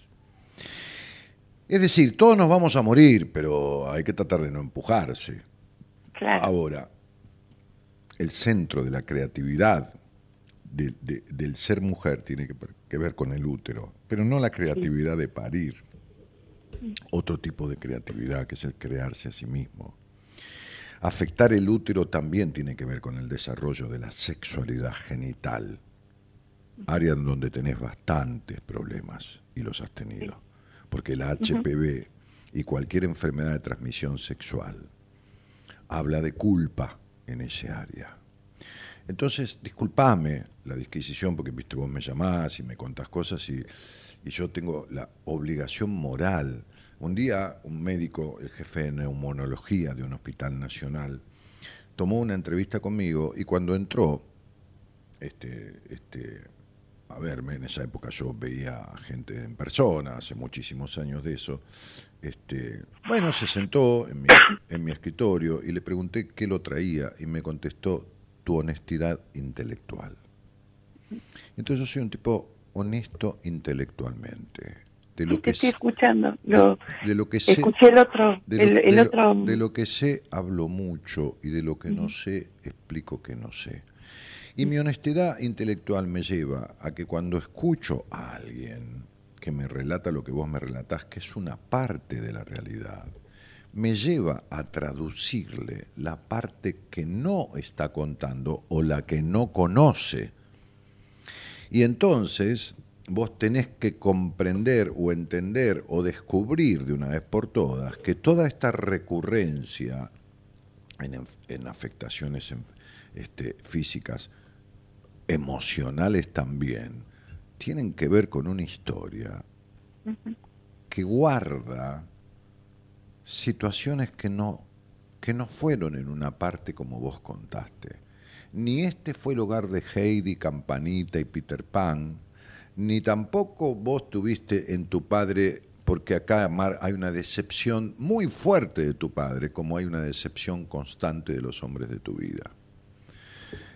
Es decir, todos nos vamos a morir, pero hay que tratar de no empujarse. Claro. Ahora, el centro de la creatividad de- de- del ser mujer tiene que, ver con el útero, pero no la creatividad de parir. Otro tipo de creatividad que es el crearse a sí mismo. Afectar el útero también tiene que ver con el desarrollo de la sexualidad genital, área en donde tenés bastantes problemas y los has tenido, porque la HPV y cualquier enfermedad de transmisión sexual habla de culpa en ese área. Entonces, disculpame la disquisición, porque viste, vos me llamás y me contás cosas y, y yo tengo la obligación moral. Un día, un médico, el jefe de neumonología de un hospital nacional, tomó una entrevista conmigo y cuando entró, este, este, a verme, en esa época yo veía a gente en persona, hace muchísimos años de eso, este, bueno, se sentó en mi, en mi escritorio y le pregunté qué lo traía y me contestó tu honestidad intelectual. Entonces yo soy un tipo honesto intelectualmente. De Sí, lo te que estoy sé- escuchando. Lo, de lo que sé, escuché el otro, de lo, el, el de lo- otro. de lo que sé hablo mucho y de lo que no sé explico que no sé. Y mi honestidad intelectual me lleva a que cuando escucho a alguien que me relata lo que vos me relatás, que es una parte de la realidad, me lleva a traducirle la parte que no está contando o la que no conoce. Y entonces vos tenés que comprender o entender o descubrir de una vez por todas que toda esta recurrencia en, en afectaciones este, físicas, emocionales también, tienen que ver con una historia que guarda situaciones que no, que no fueron en una parte como vos contaste. Ni este fue el hogar de Heidi, Campanita y Peter Pan, ni tampoco vos tuviste en tu padre, porque acá Mar, hay una decepción muy fuerte de tu padre, como hay una decepción constante de los hombres de tu vida.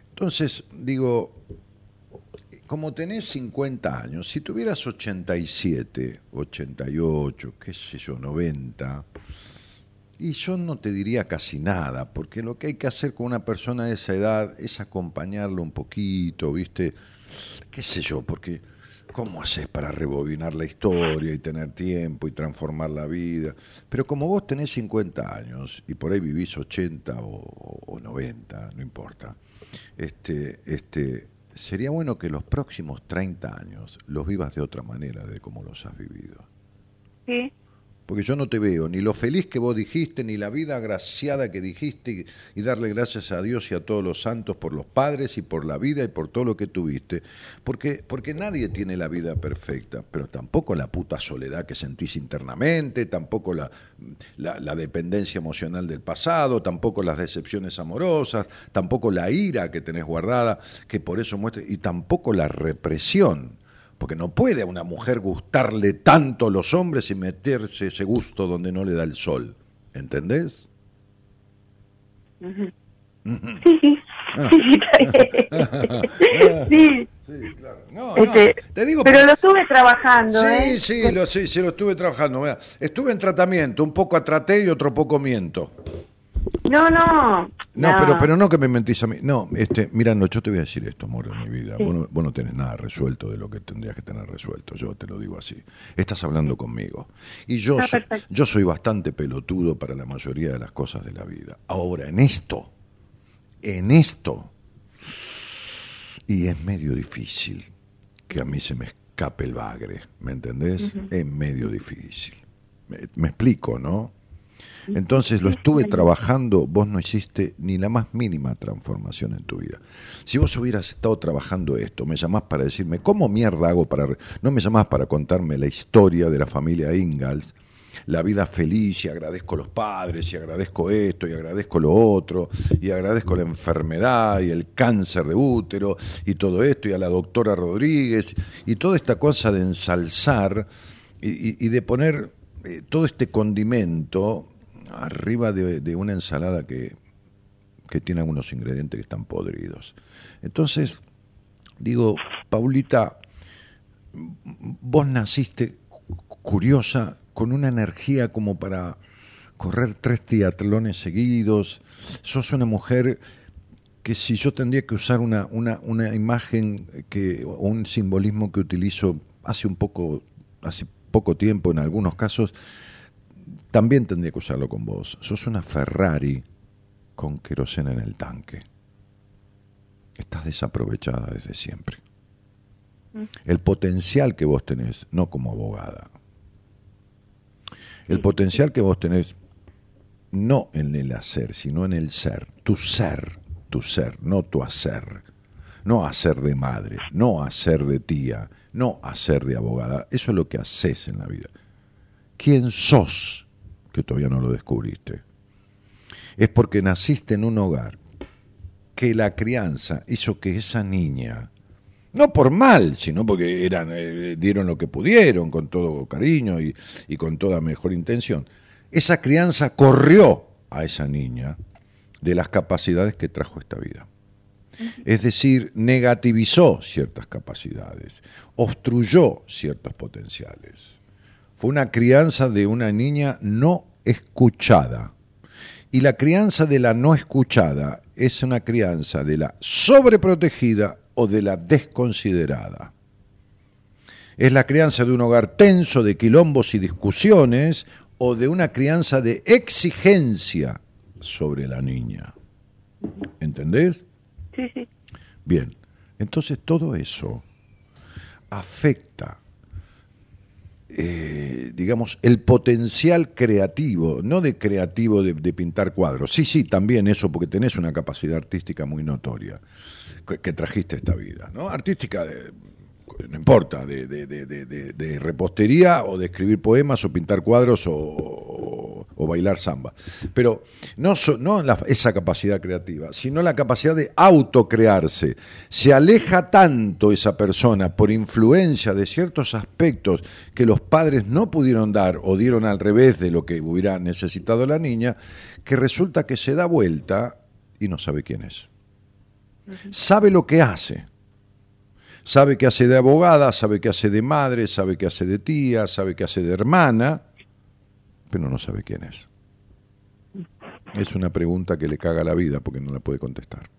Entonces, digo, como tenés 50 años, si tuvieras 87, 88, qué sé yo, 90, y yo no te diría casi nada, porque lo que hay que hacer con una persona de esa edad es acompañarlo un poquito, ¿viste? ¿Qué sé yo? Porque ¿cómo haces para rebobinar la historia y tener tiempo y transformar la vida? Pero como vos tenés 50 años y por ahí vivís 80 o, o 90, no importa, este, este, sería bueno que los próximos 30 años los vivas de otra manera de como los has vivido. Sí, Porque yo no te veo ni lo feliz que vos dijiste, ni la vida agraciada que dijiste, y, darle gracias a Dios y a todos los santos por los padres y por la vida y por todo lo que tuviste. Porque, porque nadie tiene la vida perfecta, pero tampoco la puta soledad que sentís internamente, tampoco la, la, la dependencia emocional del pasado, tampoco las decepciones amorosas, tampoco la ira que tenés guardada, que por eso muestra, y tampoco la represión. Porque no puede a una mujer gustarle tanto los hombres y meterse ese gusto donde no le da el sol. ¿Entendés? Sí, sí. Ah. Sí, sí, claro. No, Este, no, te digo pero lo estuve trabajando, Sí, ¿eh? sí, lo, sí, sí, lo estuve trabajando. Estuve en tratamiento, un poco atraté y otro poco miento. No, no. No, pero, pero no que me mentís a mí. No, este, mira, no, yo te voy a decir esto, amor, de mi vida. Sí. Vos, no, vos no tenés nada resuelto de lo que tendrías que tener resuelto. Yo te lo digo así. Estás hablando conmigo. Y yo, Ah, soy, yo soy bastante pelotudo para la mayoría de las cosas de la vida. Ahora, en esto, en esto, y es medio difícil que a mí se me escape el bagre, ¿me entendés? Es medio difícil. Me, me explico, ¿no? Entonces lo estuve trabajando, vos no hiciste ni la más mínima transformación en tu vida. Si vos hubieras estado trabajando esto, me llamás para decirme, ¿cómo mierda hago para...? re-?" No me llamás para contarme la historia de la familia Ingalls, la vida feliz y agradezco los padres y agradezco esto y agradezco lo otro y agradezco la enfermedad y el cáncer de útero y todo esto y a la doctora Rodríguez y toda esta cosa de ensalzar y, y- y de poner eh, todo este condimento arriba de, una ensalada que, que tiene algunos ingredientes que están podridos. Entonces, digo, Paulita, vos naciste curiosa, con una energía como para correr tres triatlones seguidos. Sos una mujer que si yo tendría que usar una, una, una imagen que, o un simbolismo que utilizo hace un poco, hace poco tiempo en algunos casos, también tendría que usarlo con vos. Sos una Ferrari con queroseno en el tanque. Estás desaprovechada desde siempre. El potencial que vos tenés, no como abogada, el potencial que vos tenés, no en el hacer, sino en el ser, tu ser, tu ser, no tu hacer, no hacer de madre, no hacer de tía, no hacer de abogada, eso es lo que haces en la vida. ¿Quién sos? Que todavía no lo descubriste. Es porque naciste en un hogar que la crianza hizo que esa niña, no por mal, sino porque eran, eh, dieron lo que pudieron, con todo cariño y, y con toda mejor intención, esa crianza corrió a esa niña de las capacidades que trajo esta vida. Es decir, negativizó ciertas capacidades, obstruyó ciertos potenciales. Fue una crianza de una niña no escuchada. Y la crianza de la no escuchada es una crianza de la sobreprotegida o de la desconsiderada. Es la crianza de un hogar tenso de quilombos y discusiones o de una crianza de exigencia sobre la niña. ¿Entendés? Sí, sí. Bien, entonces todo eso afecta, eh, digamos, el potencial creativo, no de creativo de, pintar cuadros. Sí, sí, también eso, porque tenés una capacidad artística muy notoria que, que trajiste esta vida, ¿no? Artística, de- no importa, de, de- de- de- de- de repostería o de escribir poemas o pintar cuadros o, o- o bailar samba. Pero no, so- no la- esa capacidad creativa, sino la capacidad de autocrearse. Se aleja tanto esa persona por influencia de ciertos aspectos que los padres no pudieron dar o dieron al revés de lo que hubiera necesitado la niña, que resulta que se da vuelta y no sabe quién es. Sabe lo que hace sabe que hace de abogada, sabe que hace de madre, sabe que hace de tía, sabe que hace de hermana, pero no sabe quién es. Es una pregunta que le caga la vida porque no la puede contestar.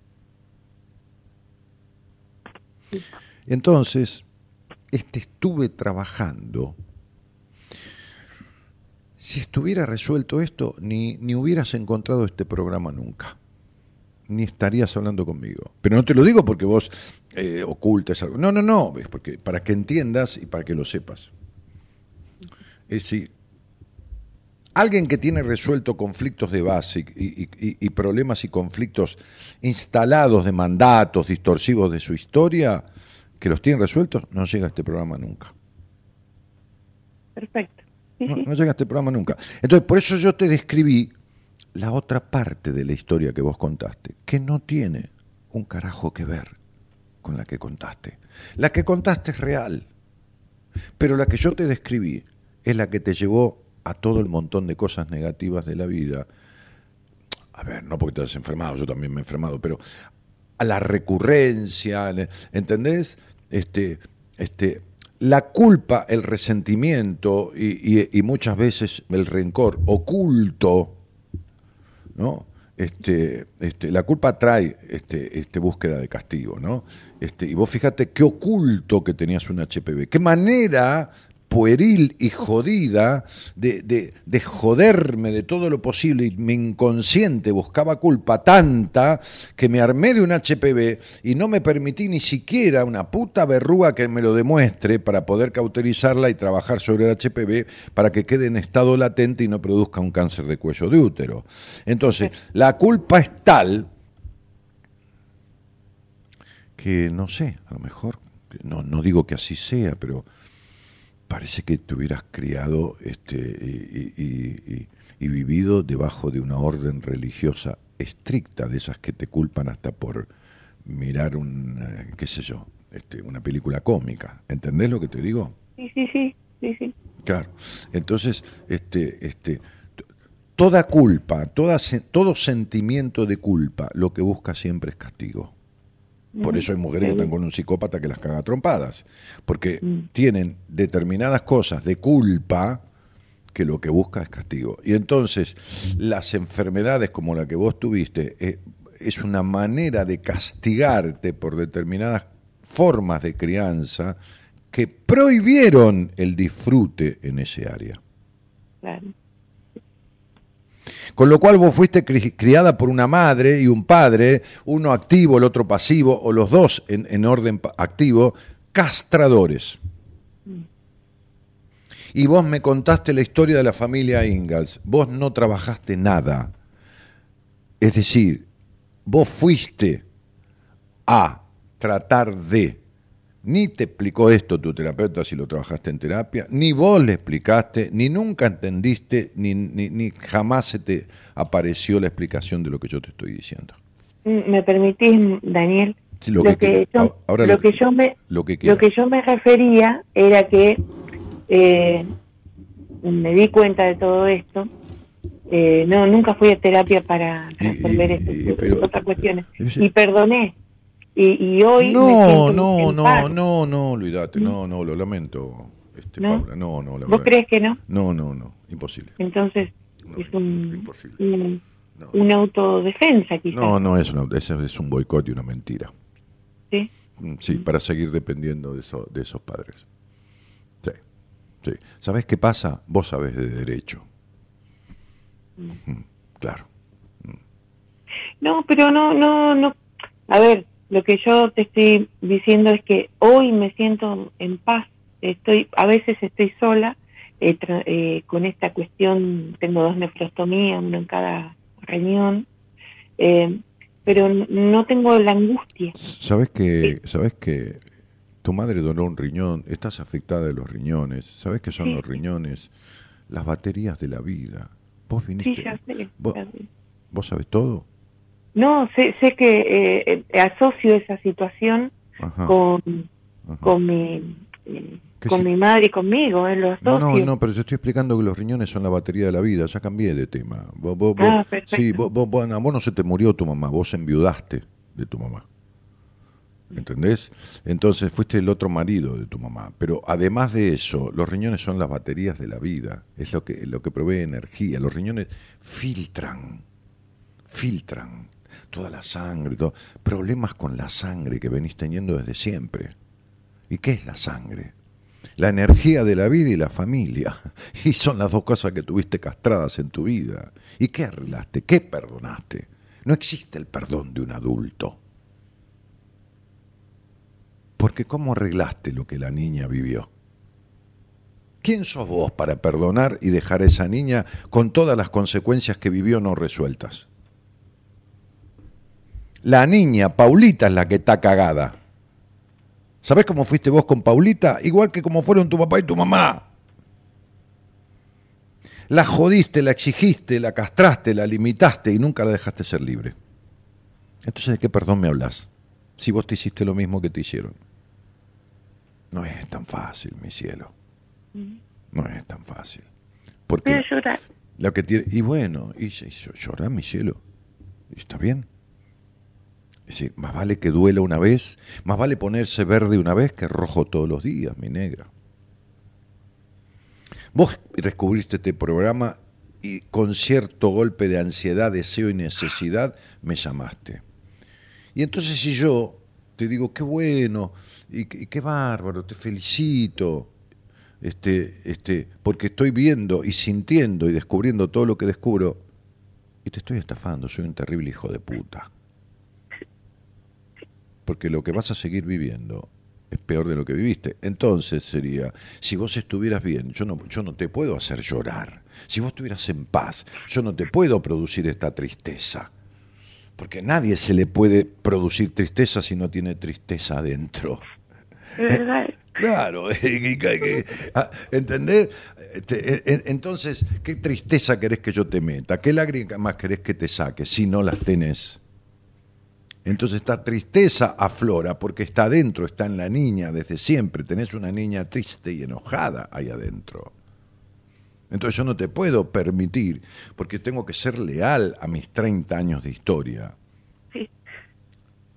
Entonces, este estuve trabajando. Si estuviera resuelto esto, ni, ni hubieras encontrado este programa nunca ni estarías hablando conmigo. Pero no te lo digo porque vos eh, ocultes algo. No, no, no, es porque para que entiendas y para que lo sepas. Es decir, alguien que tiene resuelto conflictos de base y, y- y- y problemas y conflictos instalados de mandatos distorsivos de su historia, que los tiene resueltos, no llega a este programa nunca. Perfecto. No llega a este programa nunca. Entonces, por eso yo te describí la otra parte de la historia que vos contaste, que no tiene un carajo que ver con la que contaste. La que contaste es real, pero la que yo te describí es la que te llevó a todo el montón de cosas negativas de la vida. A ver, no porque te has enfermado, yo también me he enfermado, pero a la recurrencia, ¿entendés? Este, este, la culpa, el resentimiento y- y muchas veces el rencor oculto, ¿no? este, este, la culpa trae este, este búsqueda de castigo, ¿no? Este, y vos fíjate qué oculto que tenías un HPV, qué manera pueril y jodida de, de, de, joderme de todo lo posible y mi inconsciente buscaba culpa tanta que me armé de un HPV y no me permití ni siquiera una puta verruga que me lo demuestre para poder cauterizarla y trabajar sobre el HPV para que quede en estado latente y no produzca un cáncer de cuello de útero. Entonces, la culpa es tal que no sé, a lo mejor, no, no digo que así sea, pero parece que te hubieras criado este, y, vivido debajo de una orden religiosa estricta, de esas que te culpan hasta por mirar un, eh, qué sé yo, este, una película cómica. ¿Entendés lo que te digo? Sí, sí, sí, sí, sí. Claro. Entonces, este, este, toda culpa, toda, todo sentimiento de culpa, lo que busca siempre es castigo. Por eso hay mujeres que están con un psicópata que las caga trompadas, porque mm. tienen determinadas cosas de culpa que lo que busca es castigo. Y entonces las enfermedades como la que vos tuviste eh, es una manera de castigarte por determinadas formas de crianza que prohibieron el disfrute en ese área. Claro. Con lo cual vos fuiste criada por una madre y un padre, uno activo, el otro pasivo, o los dos en, orden activo, castradores. Y vos me contaste la historia de la familia Ingalls. Vos no trabajaste nada. Es decir, vos fuiste a tratar de ni te explicó esto tu terapeuta si lo trabajaste en terapia, ni vos le explicaste, ni nunca entendiste, ni, ni, jamás se te apareció la explicación de lo que yo te estoy diciendo. Mm, ¿Me permitís, Daniel? lo, que, yo, lo, que, yo me lo que, yo me refería era que eh, me di cuenta de todo esto eh, no nunca fui a terapia para resolver estas otras cuestiones y perdoné y, hoy no, no, no, no, no, olvídate, no, no, lo lamento, este, ¿No? Paula, no, no, ¿Vos crees que no? No, no, no, imposible. Entonces, es un, una autodefensa quizás. No, no es una, es, es un boicot y una mentira. ¿Sí? Mm, sí, para seguir dependiendo de, eso, de esos padres. Sí, sí. ¿Sabés qué pasa? Vos sabés de derecho. Mm. Mm, claro. No, pero no, no, no. A ver, lo que yo te estoy diciendo es que hoy me siento en paz. Estoy, a veces estoy sola eh, eh, con esta cuestión. Tengo dos nefrostomías, uno en cada riñón, eh, pero no tengo la angustia. Sabes que, sabes que tu madre donó un riñón. Estás afectada de los riñones. Sabes que son los riñones, las baterías de la vida. Vos viniste. Sí, ya sé. ¿Vos sabes todo? No, sé, sé que eh, eh, asocio esa situación con, con mi eh, con mi madre y conmigo, lo No, no, no, pero yo estoy explicando que los riñones son la batería de la vida, ya cambié de tema. Vos, vos, ah, sí, vos, vos, vos, no se te murió tu mamá, vos enviudaste de tu mamá. ¿Entendés? Entonces fuiste el otro marido de tu mamá. Pero además de eso, los riñones son las baterías de la vida. Es lo que, lo que provee energía. Los riñones filtran, filtran toda la sangre, problemas con la sangre que venís teniendo desde siempre. ¿Y qué es la sangre? La energía de la vida y la familia. Y son las dos cosas que tuviste castradas en tu vida. ¿Y qué arreglaste? ¿Qué perdonaste? No existe el perdón de un adulto. Porque ¿cómo arreglaste lo que la niña vivió? ¿Quién sos vos para perdonar y dejar a esa niña con todas las consecuencias que vivió no resueltas? La niña, Paulita, es la que está cagada. ¿Sabés cómo fuiste vos con Paulita? Igual que como fueron tu papá y tu mamá. La jodiste, la exigiste, la castraste, la limitaste y nunca la dejaste ser libre. Entonces, ¿de qué perdón me hablas? Si vos te hiciste lo mismo que te hicieron. No es tan fácil, mi cielo. No es tan fácil. Porque llorar. Lo que tiene, y bueno, y, y llorar, mi cielo. ¿Está bien? Es decir, más vale que duela una vez, más vale ponerse verde una vez que rojo todos los días, mi negra. Vos descubriste este programa y con cierto golpe de ansiedad, deseo y necesidad, me llamaste. Y entonces si yo te digo, qué bueno, y, y qué bárbaro, te felicito, este, este, porque estoy viendo y sintiendo y descubriendo todo lo que descubro, y te estoy estafando, soy un terrible hijo de puta. Porque lo que vas a seguir viviendo es peor de lo que viviste. Entonces sería, si vos estuvieras bien, yo no, yo no te puedo hacer llorar. Si vos estuvieras en paz, yo no te puedo producir esta tristeza. Porque nadie se le puede producir tristeza si no tiene tristeza adentro. Claro, ah, ¿entendés? Este, entonces, ¿qué tristeza querés que yo te meta? ¿Qué lágrimas querés que te saque si no las tenés? Entonces esta tristeza aflora porque está adentro, está en la niña desde siempre. Tenés una niña triste y enojada ahí adentro. Entonces yo no te puedo permitir, porque tengo que ser leal a mis 30 años de historia,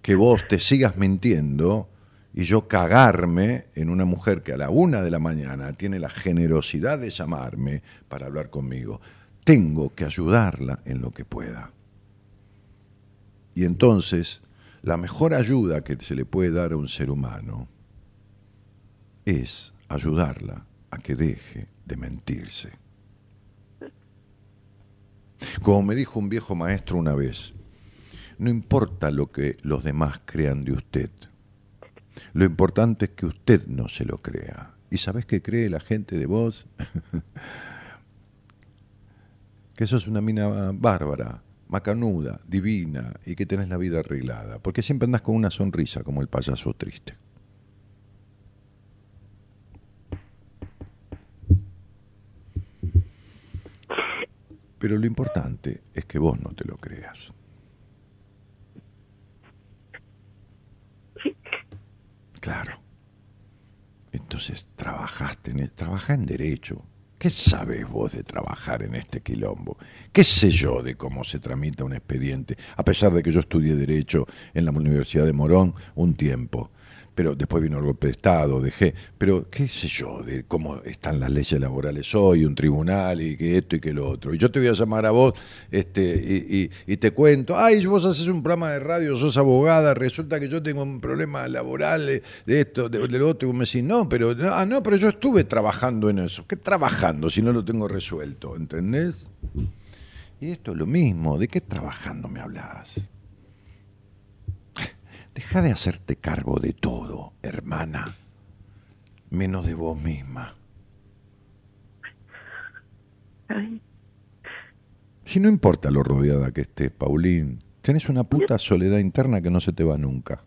que vos te sigas mintiendo y yo cagarme en una mujer que a la una de la mañana tiene la generosidad de llamarme para hablar conmigo. Tengo que ayudarla en lo que pueda. Y entonces, la mejor ayuda que se le puede dar a un ser humano es ayudarla a que deje de mentirse. Como me dijo un viejo maestro una vez, no importa lo que los demás crean de usted, lo importante es que usted no se lo crea. ¿Y sabes qué cree la gente de vos? que sos una mina bárbara, macanuda, divina y que tenés la vida arreglada, porque siempre andás con una sonrisa como el payaso triste. Pero lo importante es que vos no te lo creas. Claro. Entonces trabajaste en, trabaja en derecho, ¿Qué sabes vos de trabajar en este quilombo? ¿Qué sé yo de cómo se tramita un expediente? A pesar de que yo estudié Derecho en la Universidad de Morón un tiempo pero después vino el golpe de Estado, dejé, pero qué sé yo de cómo están las leyes laborales hoy, un tribunal y que esto y que lo otro. Y yo te voy a llamar a vos este, y, te cuento, ay, vos haces un programa de radio, sos abogada, resulta que yo tengo un problema laboral de esto, de, lo otro, y vos me decís, no, pero, ah, no, pero yo estuve trabajando en eso. ¿Qué trabajando si no lo tengo resuelto? ¿Entendés? Y esto es lo mismo, ¿de qué trabajando me hablas? Deja de hacerte cargo de todo, hermana, menos de vos misma. Si no importa lo rodeada que estés, Paulín, tenés una puta soledad interna que no se te va nunca.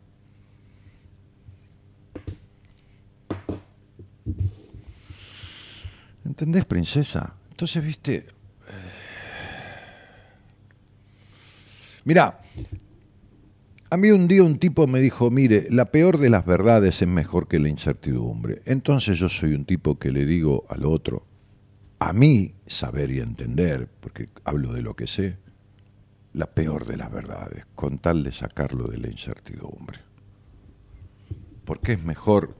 ¿Entendés, princesa? Entonces, viste... Eh, mira, a mí un día un tipo me dijo, mire, la peor de las verdades es mejor que la incertidumbre. Entonces yo soy un tipo que le digo al otro, a mí saber y entender, porque hablo de lo que sé, la peor de las verdades, con tal de sacarlo de la incertidumbre. Porque es mejor,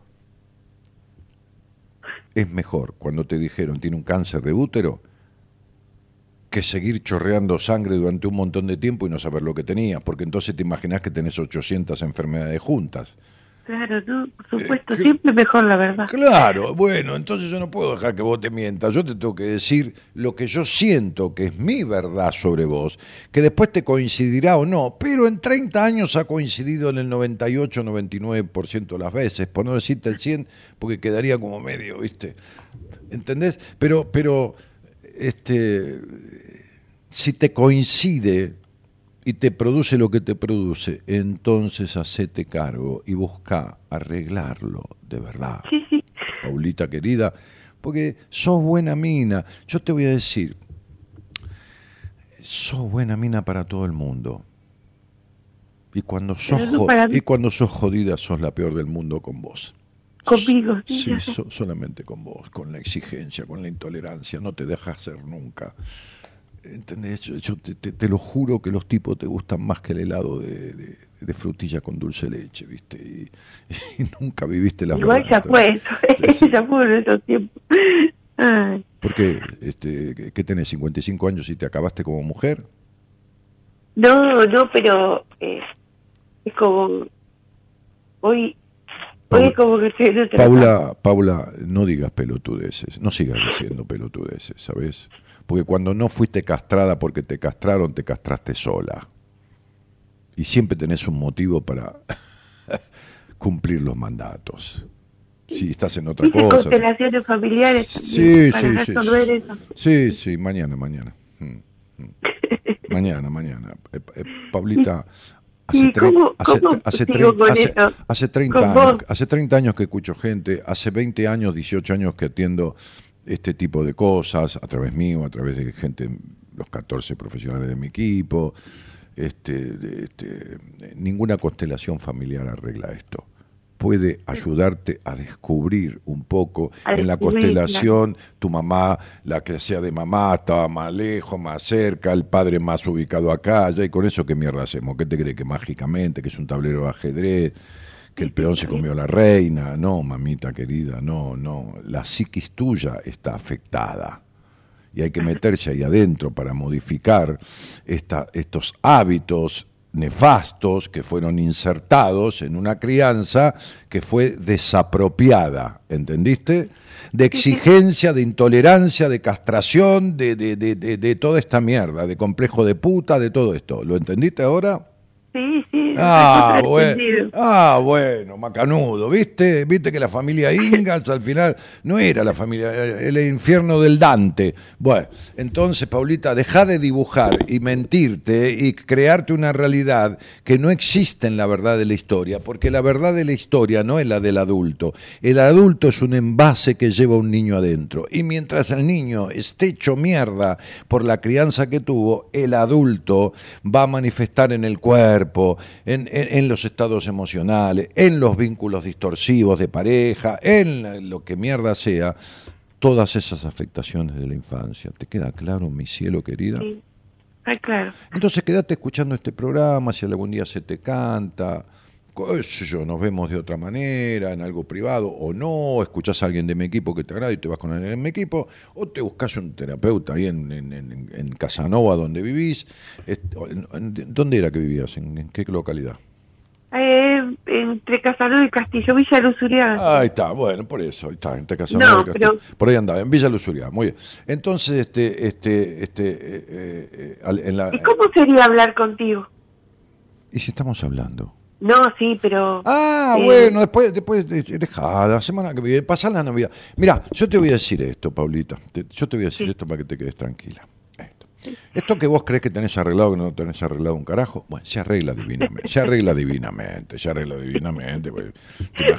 es mejor cuando te dijeron tiene un cáncer de útero, que seguir chorreando sangre durante un montón de tiempo y no saber lo que tenías, porque entonces te imaginas que tenés 800 enfermedades juntas. Claro, tú, por supuesto, siempre mejor la verdad. Claro, bueno, entonces yo no puedo dejar que vos te mientas, yo te tengo que decir lo que yo siento que es mi verdad sobre vos, que después te coincidirá o no, pero en 30 años ha coincidido en el 98, 99% de las veces, por no decirte el 100, porque quedaría como medio, ¿viste? ¿Entendés? Pero, pero, este si te coincide y te produce lo que te produce, entonces hacete cargo y busca arreglarlo de verdad. Paulita querida, porque sos buena mina. Yo te voy a decir, sos buena mina para todo el mundo. Y cuando sos, y cuando sos jodida, sos la peor del mundo con vos. Conmigo, sí. solamente con vos, con la exigencia, con la intolerancia, no te dejas ser nunca. ¿Entendés? Yo, te, lo juro que los tipos te gustan más que el helado de, frutilla con dulce leche, ¿viste? Y, nunca viviste la Igual ya fue eso, ya fue en esos tiempos. ¿Por qué? Este, ¿Qué tenés, 55 años y te acabaste como mujer? No, no, pero eh, es como... Hoy, hoy es como que estoy en otra Paula, Paula, no digas pelotudeces, no sigas diciendo pelotudeces, ¿sabes? Porque cuando no fuiste castrada porque te castraron, te castraste sola. Y siempre tenés un motivo para cumplir los mandatos. Si estás en otra ¿Viste cosa. constelaciones familiares Sí, para sí, sí. eso? Sí, sí, mañana, mañana. Mm, mm. Mañana, mañana. Eh, eh, Paulita, hace, ¿Y tre- cómo- hace, cómo hace, hace- esto? hace 30 Con años, hace 30 años que escucho gente, hace 20 años, 18 años que atiendo este tipo de cosas, a través mío, a través de gente, los 14 profesionales de mi equipo. Este, este, ninguna constelación familiar arregla esto. Puede ayudarte a descubrir un poco A en la constelación tu mamá, la que sea de mamá, estaba más lejos, más cerca, el padre más ubicado acá, allá, y con eso qué mierda hacemos, ¿qué te cree que mágicamente, que es un tablero de ajedrez, que el peón se comió a la reina? No, mamita querida, no, no, la psiquis tuya está afectada. Y hay que meterse ahí adentro para modificar esta, estos hábitos nefastos que fueron insertados en una crianza que fue desapropiada, ¿entendiste? De exigencia, de intolerancia, de castración, de, de, de, de, de toda esta mierda, de complejo de puta, de todo esto. ¿Lo entendiste ahora? Sí, sí. Ah, bueno, ah, bueno, macanudo, ¿viste? ¿Viste que la familia Ingalls al final no era la familia, el infierno del Dante? Bueno, entonces, Paulita, deja de dibujar y mentirte y crearte una realidad que no existe en la verdad de la historia, porque la verdad de la historia no es la del adulto. El adulto es un envase que lleva un niño adentro. Y mientras el niño esté hecho mierda por la crianza que tuvo, el adulto va a manifestar en el cuerpo, en, en- en los estados emocionales, en los vínculos distorsivos de pareja, en lo que mierda sea, todas esas afectaciones de la infancia. ¿Te queda claro, mi cielo querida? Sí. Ah, claro. Entonces quédate escuchando este programa, si algún día se te canta, yo, nos vemos de otra manera, en algo privado, o no, escuchás a alguien de mi equipo que te agrada y te vas con él en mi equipo, o te buscas un terapeuta ahí en, en, en- en Casanova, donde vivís. ¿Dónde era que vivías? ¿En, qué localidad? Eh, entre Casanova y Castillo, Villa Luz Uriaga. Ahí está, bueno, por eso, ahí está, entre Casanova No, y Castillo. pero- Por ahí andaba, en Villa Luz Uriarte, muy bien. Entonces, este, este, este, eh, eh, eh, en la... ¿Y cómo sería hablar contigo? ¿Y si estamos hablando? No, sí, pero... Ah, eh, bueno, después, después de- deja la semana que viene, pasar la Navidad. Mira, yo te voy a decir esto, Paulita. te- yo te voy a decir Sí. esto para que te quedes tranquila. Esto. Esto que vos crees que tenés arreglado, que no tenés arreglado un carajo, bueno, se arregla divinamente, se arregla divinamente, se arregla divinamente. pues.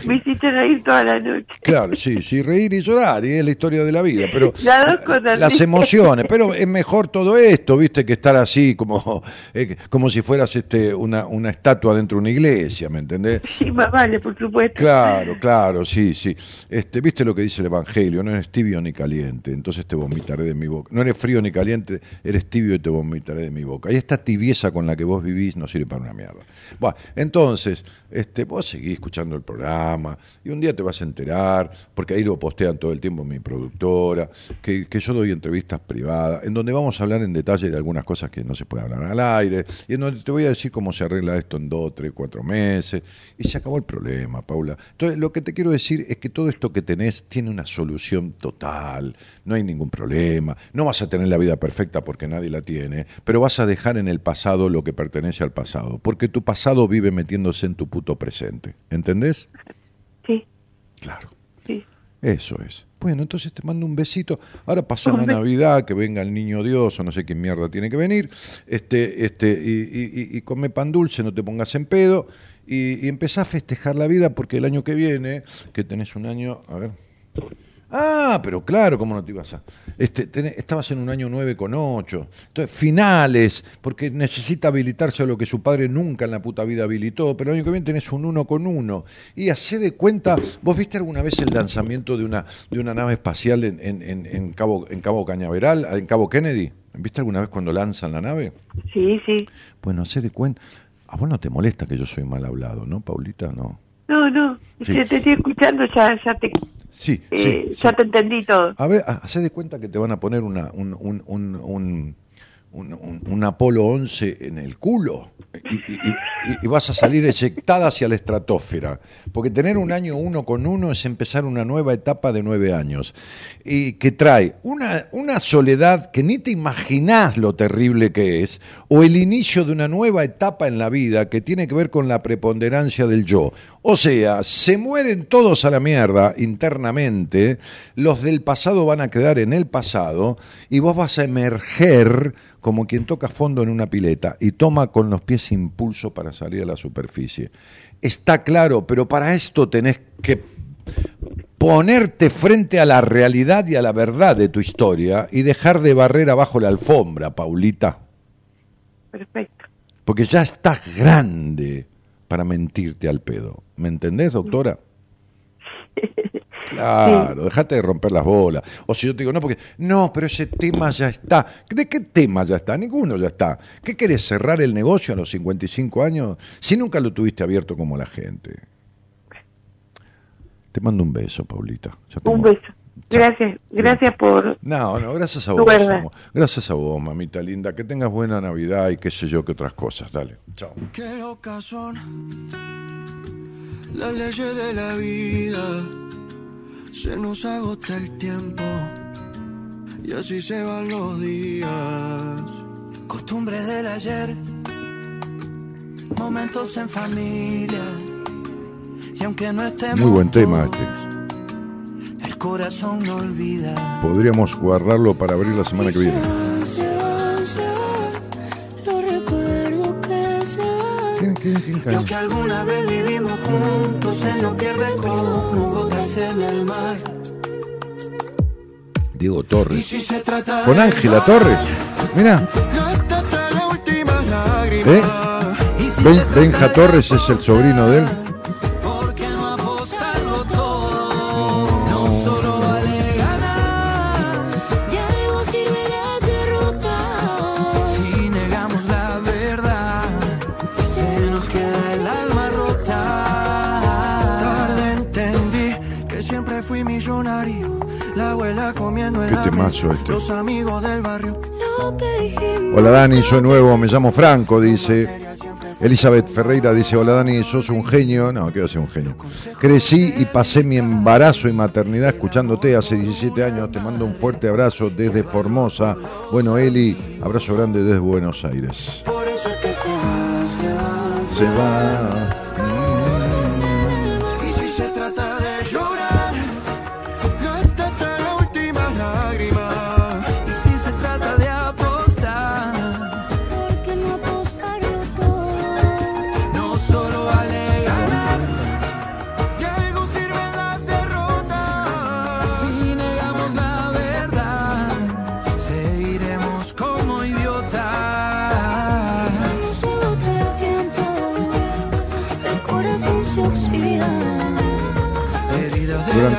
Me hiciste reír toda la noche. Claro, sí, sí, reír y llorar, y es la historia de la vida, pero Las emociones, pero es mejor todo esto, viste, que estar así como, eh, como si fueras este una, una estatua dentro de una iglesia, ¿me entendés? Sí, más vale, por supuesto. Claro, claro, sí, sí. Este, ¿Viste lo que dice el Evangelio? No eres tibio ni caliente, entonces te vomitaré de mi boca. No eres frío ni caliente, eres tibio y te vomitaré de mi boca. Y esta tibieza con la que vos vivís no sirve para una mierda. Bueno, entonces, este, vos seguís escuchando el programa y un día te vas a enterar, porque ahí lo postean todo el tiempo mi productora, que, que yo doy entrevistas privadas, en donde vamos a hablar en detalle de algunas cosas que no se puede hablar al aire, y en donde te voy a decir cómo se arregla esto en dos, tres, cuatro meses, y se acabó el problema, Paula. Entonces, lo que te quiero decir es que todo esto que tenés tiene una solución total, no hay ningún problema, no vas a tener la vida perfecta porque nadie la tiene, pero vas a dejar en el pasado lo que pertenece al pasado, porque tu pasado vive metiéndose en tu puto presente, ¿entendés? Sí, Claro. sí. Eso es. Bueno, entonces te mando un besito. Ahora pasa la Navidad, que venga el niño Dios o no sé qué mierda tiene que venir. Este, este, y, y, y- y come pan dulce, no te pongas en pedo. Y, y empezá a festejar la vida porque el año que viene, que tenés un año, a ver. Ah, pero claro, ¿cómo no te ibas a...? Este, tenés- estabas en un año 9 con 8. Entonces, finales, porque necesita habilitarse a lo que su padre nunca en la puta vida habilitó, pero el año que viene tenés un 1 con 1. Y hacé de cuenta, ¿vos viste alguna vez el lanzamiento de una, de una nave espacial en, en- en- en Cabo, en Cabo Cañaveral, en Cabo Kennedy? ¿Viste alguna vez cuando lanzan la nave? Sí, sí. Bueno, hacé de cuenta... A vos no te molesta que yo soy mal hablado, ¿no, Paulita? No. No, no. Sí. Si te estoy escuchando, ya, ya te, Sí, Eh, sí, ya sí. te entendí todo. A ver, hacé de cuenta que te van a poner una, un, un, un, un, un- un- un Apolo 11 en el culo y, y- y- y vas a salir eyectada hacia la estratosfera. Porque tener un año uno con uno es empezar una nueva etapa de nueve años. Y que trae una, una soledad que ni te imaginás lo terrible que es, o el inicio de una nueva etapa en la vida que tiene que ver con la preponderancia del yo. O sea, se mueren todos a la mierda internamente, los del pasado van a quedar en el pasado y vos vas a emerger como quien toca fondo en una pileta y toma con los pies impulso para salir a la superficie. Está claro, pero para esto tenés que ponerte frente a la realidad y a la verdad de tu historia y dejar de barrer abajo la alfombra, Paulita, Perfecto. porque ya estás grande para mentirte al pedo. ¿Me entendés, doctora? Claro, dejate de romper las bolas. O si yo te digo, no, porque, no, pero ese tema ya está. ¿De qué tema ya está? Ninguno ya está. ¿Qué querés, cerrar el negocio a los 55 años si nunca lo tuviste abierto como la gente? Te mando un beso, Paulita. Ya Un beso. Gracias, gracias por... No, no, gracias a Tu vos. verdad. Gracias a vos, mamita linda. Que tengas buena Navidad y qué sé yo, que otras cosas. Dale, chao. Qué locas son las leyes de la vida. Se nos agota el tiempo y así se van los días. Costumbres del ayer, momentos en familia. Y aunque no estemos Muy buen tema este. Corazón no olvida. Podríamos guardarlo para abrir la semana que viene. Lo que alguna vez vivimos juntos se nos pierde como gotas en el mar. Diego Torres. si Con Ángela Torres. Mira. ¿eh? Si Benja Torres es el sobrino de él. Temazo este. Los amigos del barrio. Hola Dani, soy nuevo, me llamo Franco, dice. Elizabeth Ferreira dice, hola Dani, sos un genio. No, quiero ser un genio. Crecí y pasé mi embarazo y maternidad escuchándote hace 17 años. Te mando un fuerte abrazo desde Formosa. Bueno, Eli, abrazo grande desde Buenos Aires. Por eso es que se va, se va, Se va.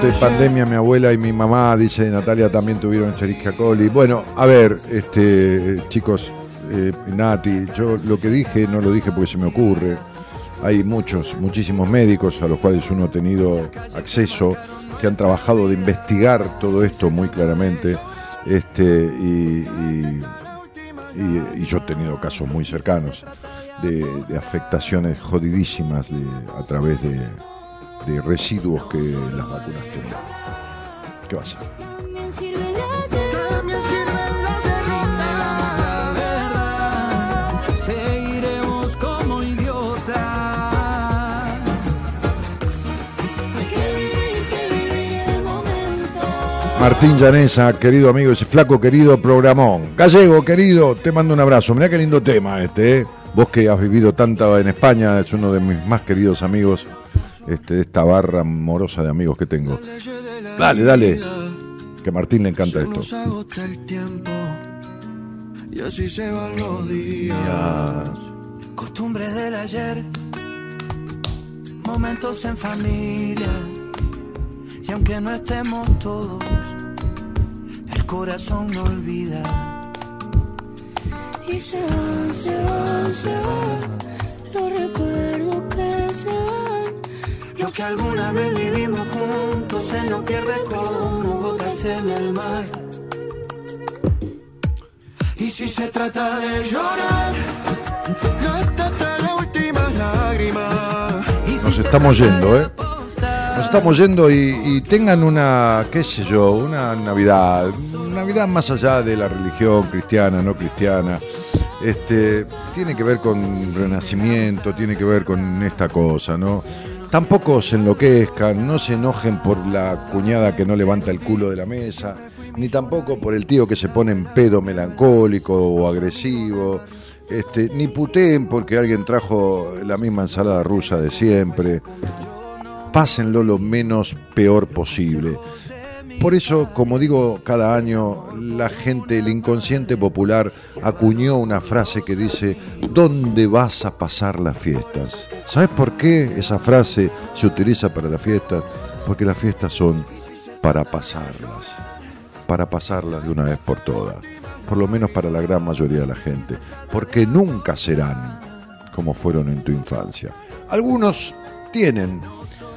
Durante pandemia mi abuela y mi mamá, dice Natalia, también tuvieron Escherichia coli. Bueno, a ver, este, chicos, eh, Nati, yo lo que dije no lo dije porque se me ocurre. Hay muchos, muchísimos médicos a los cuales uno ha tenido acceso que han trabajado de investigar todo esto muy claramente. Este, y, y- y- y yo he tenido casos muy cercanos de, de afectaciones jodidísimas de- a través de, de residuos que las vacunas tenían. ¿Qué va a ser? También sirve la derrota. También sirven las derrotas. Si negamos la verdad, seguiremos como idiotas. Hay que vivir, que vivir el momento. Martín Llanesa, querido amigo, ese flaco querido programón. Gallego, querido, te mando un abrazo. Mirá qué lindo tema este, ¿eh? Vos que has vivido tanto en España, es uno de mis más queridos amigos, este, de esta barra amorosa de amigos que tengo. Dale, dale, que a Martín le encanta esto. y así se van los días. Costumbres del ayer, momentos en familia. Y aunque no estemos todos, el corazón no olvida. Y se van, se van, se van. Los recuerdos que se van. Que alguna vez vivimos juntos se nos pierde como gotas en el mar. Y si se trata de llorar, gástate la última lágrima. Si Nos estamos yendo, ¿eh? Nos estamos yendo y, y tengan una, qué sé yo, una Navidad, Navidad más allá de la religión cristiana, no cristiana. Este, tiene que ver con renacimiento, tiene que ver con esta cosa, ¿no? Tampoco se enloquezcan, no se enojen por la cuñada que no levanta el culo de la mesa, ni tampoco por el tío que se pone en pedo melancólico o agresivo, este, ni puteen porque alguien trajo la misma ensalada rusa de siempre pásenlo lo menos peor posible. Por eso, como digo cada año, la gente, el inconsciente popular, acuñó una frase que dice, ¿dónde vas a pasar las fiestas? ¿Sabes por qué esa frase se utiliza para las fiestas? Porque las fiestas son para pasarlas, para pasarlas de una vez por todas, por lo menos para la gran mayoría de la gente, porque nunca serán como fueron en tu infancia. Algunos tienen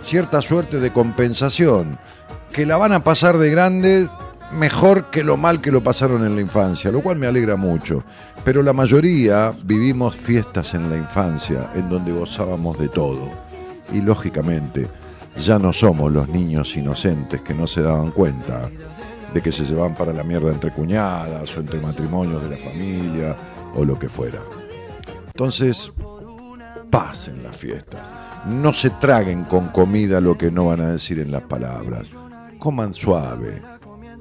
cierta suerte de compensación, que la van a pasar de grandes mejor que lo mal que lo pasaron en la infancia, lo cual me alegra mucho. Pero la mayoría vivimos fiestas en la infancia, en donde gozábamos de todo. Y lógicamente, ya no somos los niños inocentes que no se daban cuenta de que se llevaban para la mierda entre cuñadas o entre matrimonios de la familia o lo que fuera. Entonces, pasen las fiestas. No se traguen con comida lo que no van a decir en las palabras. Coman suave.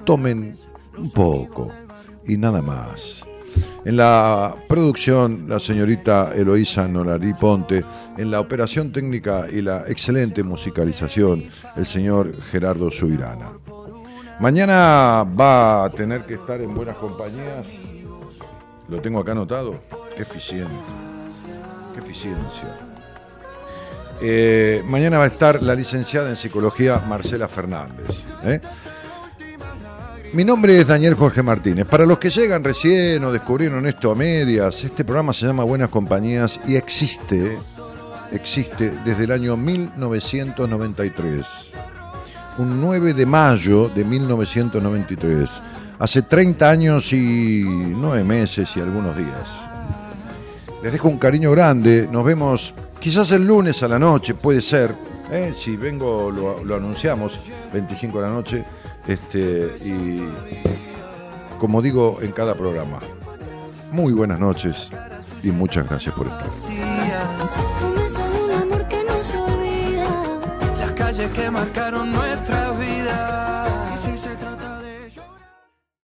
Tomen un poco. Y nada más. En la producción, la señorita Eloísa Nolarí Ponte. En la operación técnica y la excelente musicalización, el señor Gerardo Subirana. Mañana va a tener que estar en buenas compañías. Lo tengo acá anotado. Qué eficiente. Qué eficiencia. Eh, mañana va a estar la licenciada en psicología Marcela Fernández. ¿eh? Mi nombre es Daniel Jorge Martínez. Para los que llegan recién o descubrieron esto a medias, este programa se llama Buenas Compañías y existe, existe desde el año 1993. Un 9 de mayo de 1993. Hace 30 años y 9 meses y algunos días. Les dejo un cariño grande. Nos vemos quizás el lunes a la noche, puede ser. ¿eh? Si vengo, lo, lo anunciamos, 25 de la noche. Este, y como digo en cada programa, muy buenas noches y muchas gracias por estar. Promesa de un amor que no se olvida. Las calles que marcaron nuestra